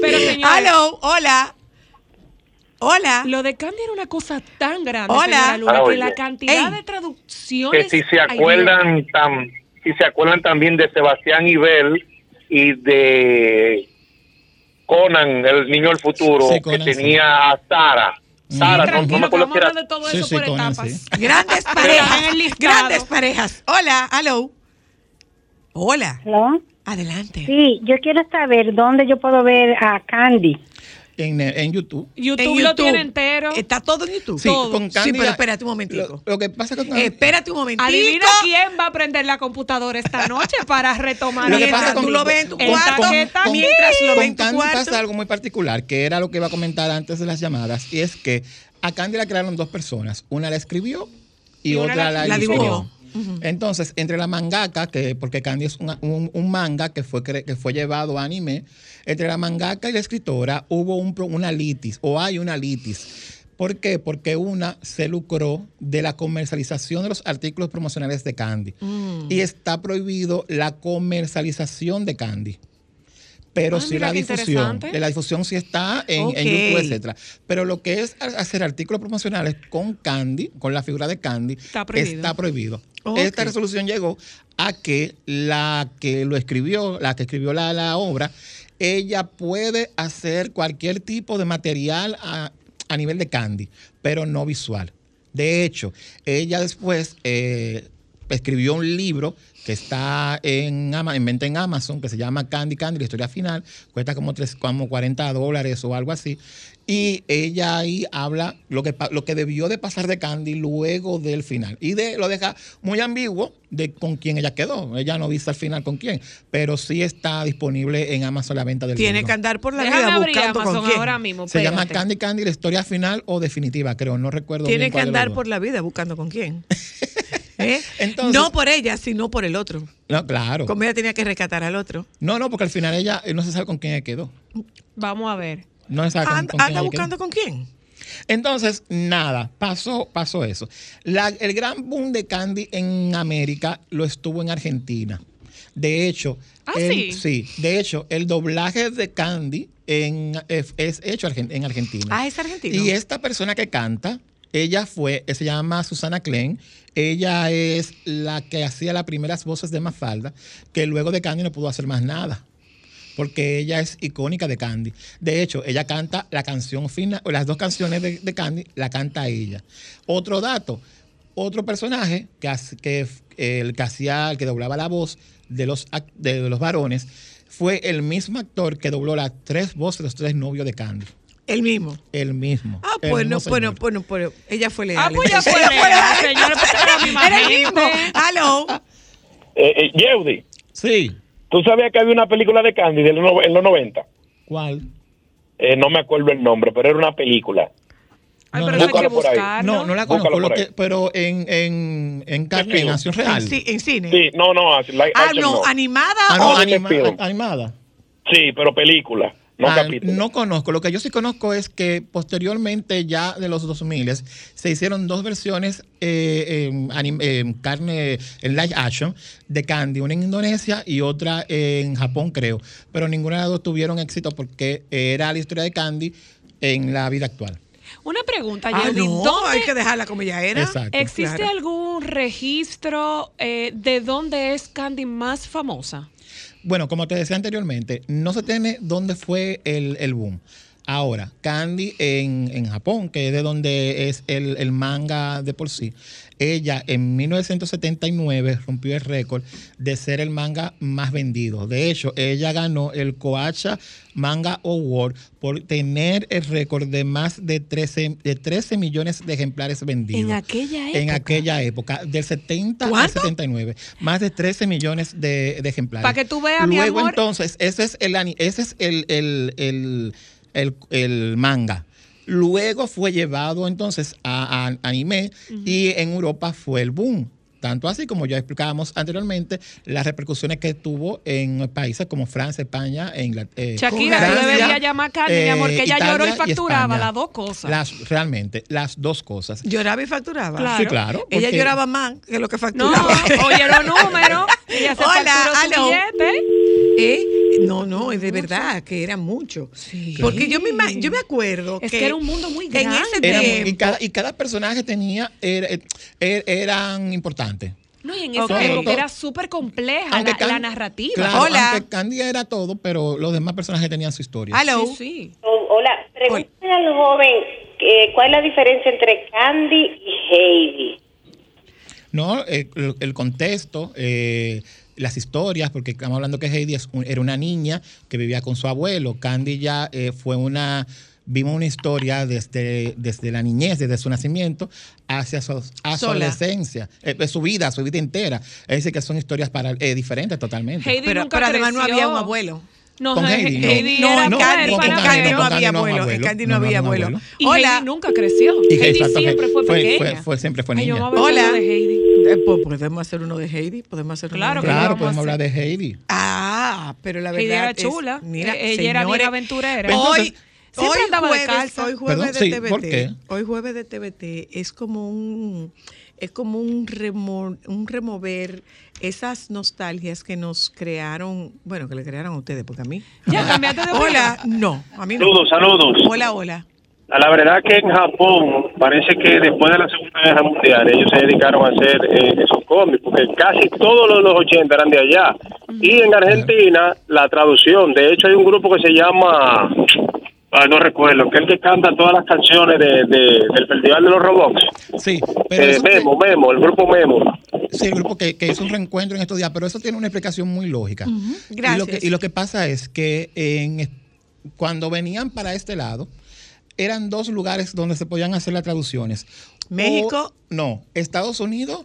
Pero señora, Aló, hola. Hola. lo de Candy era una cosa tan grande, Hola. Luna, Ah, que la cantidad Ey. de traducciones... que si se Ay, acuerdan tam- si se acuerdan también de Sebastián Ibel y de Conan, el niño del futuro, Sí, Conan, que sí. tenía a Sara. Sara, no, no Tranquilo, me que acuerdo a era. de todo Sí, eso sí, por Conan, etapas. sí. Grandes parejas. Grandes parejas. Hola, aló. Hola. Adelante. Sí, yo quiero saber dónde yo puedo ver a Candy. En, en YouTube. YouTube, En lo tiene entero. Está todo en YouTube. Sí, todo. con sí, Candy pero la- espérate un momentico. Lo, lo que pasa con Eh, espérate un momentito. Adivina quién va a prender la computadora esta noche para retomar. Lo que pasa con- tú lo ves en tu cuarto. mientras lo ves con en tu Candy cuarto. pasa algo muy particular, que era lo que iba a comentar antes de las llamadas, y es que a Candy la crearon dos personas. Una la escribió y, otra la- la, la Entonces, entre la mangaka, que porque Candy es una- un, un manga que fue, que fue llevado a anime, entre la mangaka y la escritora hubo un, una litis, o hay una litis. ¿Por qué? Porque una se lucró de la comercialización de los artículos promocionales de Candy. Mm. Y está prohibido la comercialización de Candy. Pero Ah, sí la difusión. La difusión sí está en. YouTube, etcétera. Pero lo que es hacer artículos promocionales con Candy, con la figura de Candy, Está prohibido. está prohibido. Esta resolución llegó a que la que lo escribió, la que escribió la, obra, ella puede hacer cualquier tipo de material a, a nivel de Candy, pero no visual. De hecho, ella después eh, escribió un libro que está en, en venta en Amazon, que se llama Candy Candy, la historia final, cuesta como, tres, como 40 dólares o algo así. Y ella ahí habla lo que, lo que debió de pasar de Candy luego del final. Y de, lo deja muy ambiguo de con quién ella quedó. Ella no dice al final con quién, pero sí está disponible en Amazon la venta del Tiene libro. que andar por la Déjame vida buscando con quién. ahora mismo. Se llama. Candy Candy, la historia final o definitiva, creo. No recuerdo Tiene bien que cuál andar por la vida buscando con quién. [laughs] ¿Eh? Entonces- no por ella, sino por el otro. No, claro. Como ella tenía que rescatar al otro. No, no, porque al final ella eh, no se sabe con quién ella quedó. Vamos a ver. No con, Anda, con buscando con quién. Entonces, nada, pasó, pasó eso. La- el gran boom de Candy en América lo estuvo en Argentina. De hecho, ¿Ah, el- sí? de hecho, el doblaje de Candy en, es, es hecho en Argentina. Ah, es argentino. Y esta persona que canta, ella fue, se llama Susana Klein. Ella es la que hacía las primeras voces de Mafalda, que luego de Candy no pudo hacer más nada. Porque ella es icónica de Candy. De hecho, ella canta la canción final, o las dos canciones de, de Candy, la canta ella. Otro dato, otro personaje que, el que hacía, el que doblaba la voz de los, de los varones, fue el mismo actor que dobló las tres voces de los tres novios de Candy. El mismo. El mismo. Ah, El bueno, mismo bueno, bueno, bueno, ella fue leal. Ah, pues ya entonces. fue Ella leal, señora, pues [laughs] era el mismo. Aló. Eh, eh, Yeudi, Sí. ¿Tú sabías que había una película de Candy de los en los 90? ¿Cuál? Eh, no me acuerdo el nombre, pero era una película. Ay, No, pero no, eso hay que buscarlo. No, no la conozco, lo que- pero en, en, en carne, en acción real. En, ci- en cine. Sí, no, no, like, Ah, action no, no. animada Ah, o no, anima- animada. Sí, pero película, no Ah, conozco. Lo que yo sí conozco es que posteriormente, ya de los 2000, se hicieron dos versiones eh, en, carne, en live action, de Candy, una en Indonesia y otra en Japón, creo. Pero ninguna de las dos tuvieron éxito porque era la historia de Candy en la vida actual. Una pregunta, Ah, no, ¿dónde hay que dejarla como ella era. Exacto. ¿Existe Claro. algún registro eh, de dónde es Candy más famosa? Bueno, como te decía anteriormente, no se tiene dónde fue el, el boom. Ahora, Candy en, en Japón, que es de donde es el, el manga de por sí, ella en 1979 rompió el récord de ser el manga más vendido. De hecho, ella ganó el Koacha Manga Award por tener el récord de más de 13, de 13 millones de ejemplares vendidos. En aquella época. En aquella época, del 70 al ¿Cuánto? 79. Más de 13 millones de, de ejemplares. Pa' que tú veas, mi Luego, amor. entonces, ese es el, ese es el, el, el- el manga. Luego fue llevado entonces a, a anime y en Europa fue el boom. Tanto así como ya explicábamos anteriormente, las repercusiones que tuvo en países como Francia, España e Inglaterra. Shakira, tú deberías llamar a Candy, mi amor, que ella lloró y facturaba las dos cosas. Las, realmente, las dos cosas. Lloraba y facturaba. Claro. Sí, claro. Ella lloraba más que lo que No, facturaba. oye los números. Ella se [laughs] Hola, facturó su billete. ¿Eh? No, no, es de verdad que era mucho. Porque yo me, yo me acuerdo Es que, que era un mundo muy en grande. ese Era muy- tiempo. y, cada, y cada personaje tenía, era- er- eran importantes. No, y en esa Ok. época era súper compleja la, narrativa. Claro, Hola. aunque Candy era todo, pero los demás personajes tenían su historia. Hello. Sí, sí. Hola, pregúntale al joven eh, cuál es la diferencia entre Candy y Heidi. No, eh, el, el contexto, eh, las historias, porque estamos hablando que Heidi es un- era una niña que vivía con su abuelo. Candy ya eh, fue una, vimos una historia desde, desde la niñez, desde su nacimiento, hacia su, a su Sola. adolescencia, eh, su vida, su vida entera. Es decir, que son historias para, eh, diferentes totalmente. Heidi Pero, nunca pero además no había un abuelo. No, Con He- Heidi, no. Heidi No, era en no, Candy, no, Candy Candy, no había abuelo. Candy no había no, abuelo. Y Hola. Heidi nunca creció. Y Heidi exacto, siempre fue, pequeña. fue- fue- siempre fue Ay, yo Hola. de Heidi. Eh, pues, podemos hacer uno de Heidi, podemos hacer uno Claro de. Claro, podemos hablar de Heidi. Ah, pero la verdad Heidi era es- chula. mira, Eh, ella era bien aventurera. Hoy, Siempre hoy andaba de jueves, calza. Hoy jueves Perdón, de sí, TVT. ¿por qué? Hoy jueves de TVT es como un es como un remo- un remover esas nostalgias que nos crearon, bueno, que le crearon a ustedes, porque a mí. Ya, cambiaste de Hola, no, a mí no. Saludos, saludos. Hola, hola. A la verdad que en Japón parece que después de la Segunda Guerra Mundial ellos se dedicaron a hacer eh, esos cómics, porque casi todos los, los 80 eran de allá. Y en Argentina la traducción, de hecho hay un grupo que se llama Ah, no recuerdo, que es el que canta todas las canciones de, de- del Festival de los Robots. Sí, pero Eh, que- Memo, Memo, el grupo Memo. Sí, el grupo que, que hizo un reencuentro en estos días, pero eso tiene una explicación muy lógica. Y, lo Gracias. que, y lo que pasa es que en, cuando venían para este lado, eran dos lugares donde se podían hacer las traducciones. México. O- no, Estados Unidos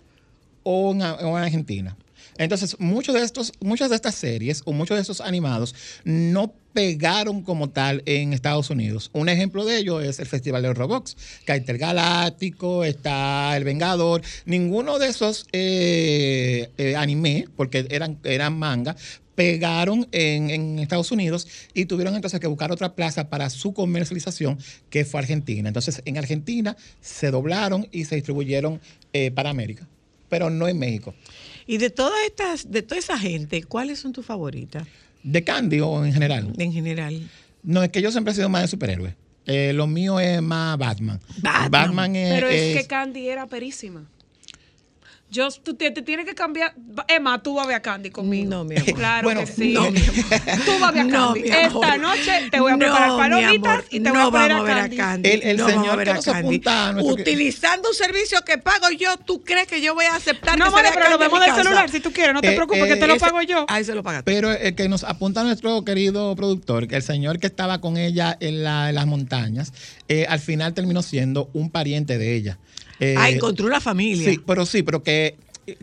o en, o en Argentina. Entonces, muchos de estos, muchas de estas series o muchos de estos animados no pegaron como tal en Estados Unidos. Un ejemplo de ello es el Festival de Roblox, que hay Intergaláctico, está El Vengador. Ninguno de esos eh, eh, anime, porque eran, eran manga, pegaron en, en Estados Unidos y tuvieron entonces que buscar otra plaza para su comercialización, que fue Argentina. Entonces, en Argentina se doblaron y se distribuyeron eh, para América, pero no en México. Y de todas estas, de toda esa gente, ¿cuáles son tus favoritas? ¿De Candy o en general? En general. No, es que yo siempre he sido más de superhéroes. Eh, lo mío es más Batman. Batman, es, Pero es, es- que Candy era perísima. Yo, tú te, te tienes que cambiar. Emma, tú vas a ver a Candy conmigo. No, mi amor. Claro Bueno, que sí. no, mi Tú vas a ver a No, Candy. mi amor. Esta noche te voy a No, preparar mi palomitas amor, y te no voy a poner a ver a Candy. El- el no señor vamos a ver que a nos Candy. apunta a Utilizando un servicio que pago yo, ¿tú crees que yo voy a aceptar No, que vale, pero lo vemos del celular si tú quieres. No te Eh, preocupes, que eh, te lo ese- pago yo. Ahí se lo paga. Pero el que nos apunta nuestro querido productor, que el señor que estaba con ella en, la- en las montañas, eh, al final terminó siendo un pariente de ella. Eh, ah, encontró una familia. Sí, pero sí, pero que,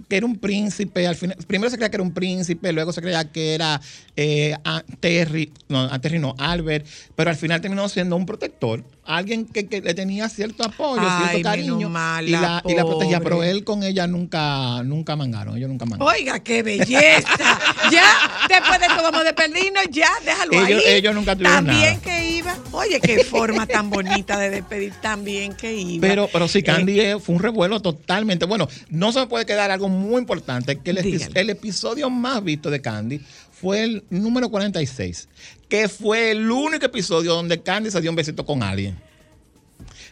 que era un príncipe. Al final, primero se creía que era un príncipe, luego se creía que era eh, a- Terry, no, a Terry no, Albert, pero al final terminó siendo un protector, alguien que, que le tenía cierto apoyo, Ay, cierto cariño mal, y, la, y la protegía, pero él con ella nunca, nunca mangaron, ellos nunca mangaron. Oiga, qué belleza. [laughs] ya, después de todo vamos a despedirnos, ya, déjalo Ellos- ahí. ellos nunca tuvieron También nada. que iba. Oye, qué forma tan bonita de despedir, también que iba. Pero, pero sí, Eh, Candy eh, fue un revuelo totalmente. Bueno, no se puede quedar algo muy importante, que el, epi- Dígale. el episodio más visto de Candy fue el número 46, que fue el único episodio donde Candy se dio un besito con alguien.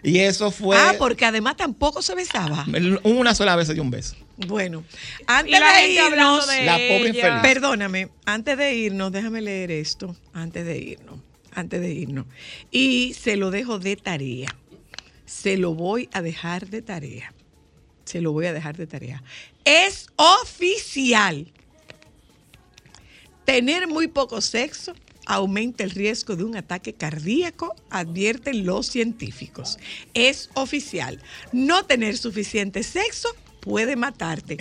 Y eso fue... Ah, porque además tampoco se besaba. Una sola vez se dio un beso. Bueno, antes Y la de irnos, de La pobre infeliz. perdóname, antes de irnos, déjame leer esto, antes de irnos, antes de irnos. Y se lo dejo de tarea. Se lo voy a dejar de tarea. Se lo voy a dejar de tarea. Es oficial. Tener muy poco sexo aumenta el riesgo de un ataque cardíaco, advierten los científicos. Es oficial. No tener suficiente sexo puede matarte.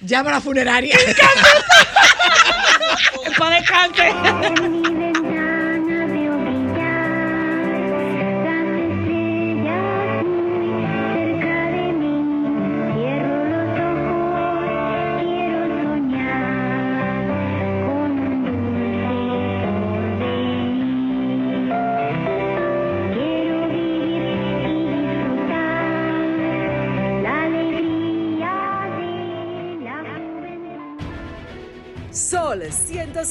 Llama a la funeraria. [laughs] Para descanse.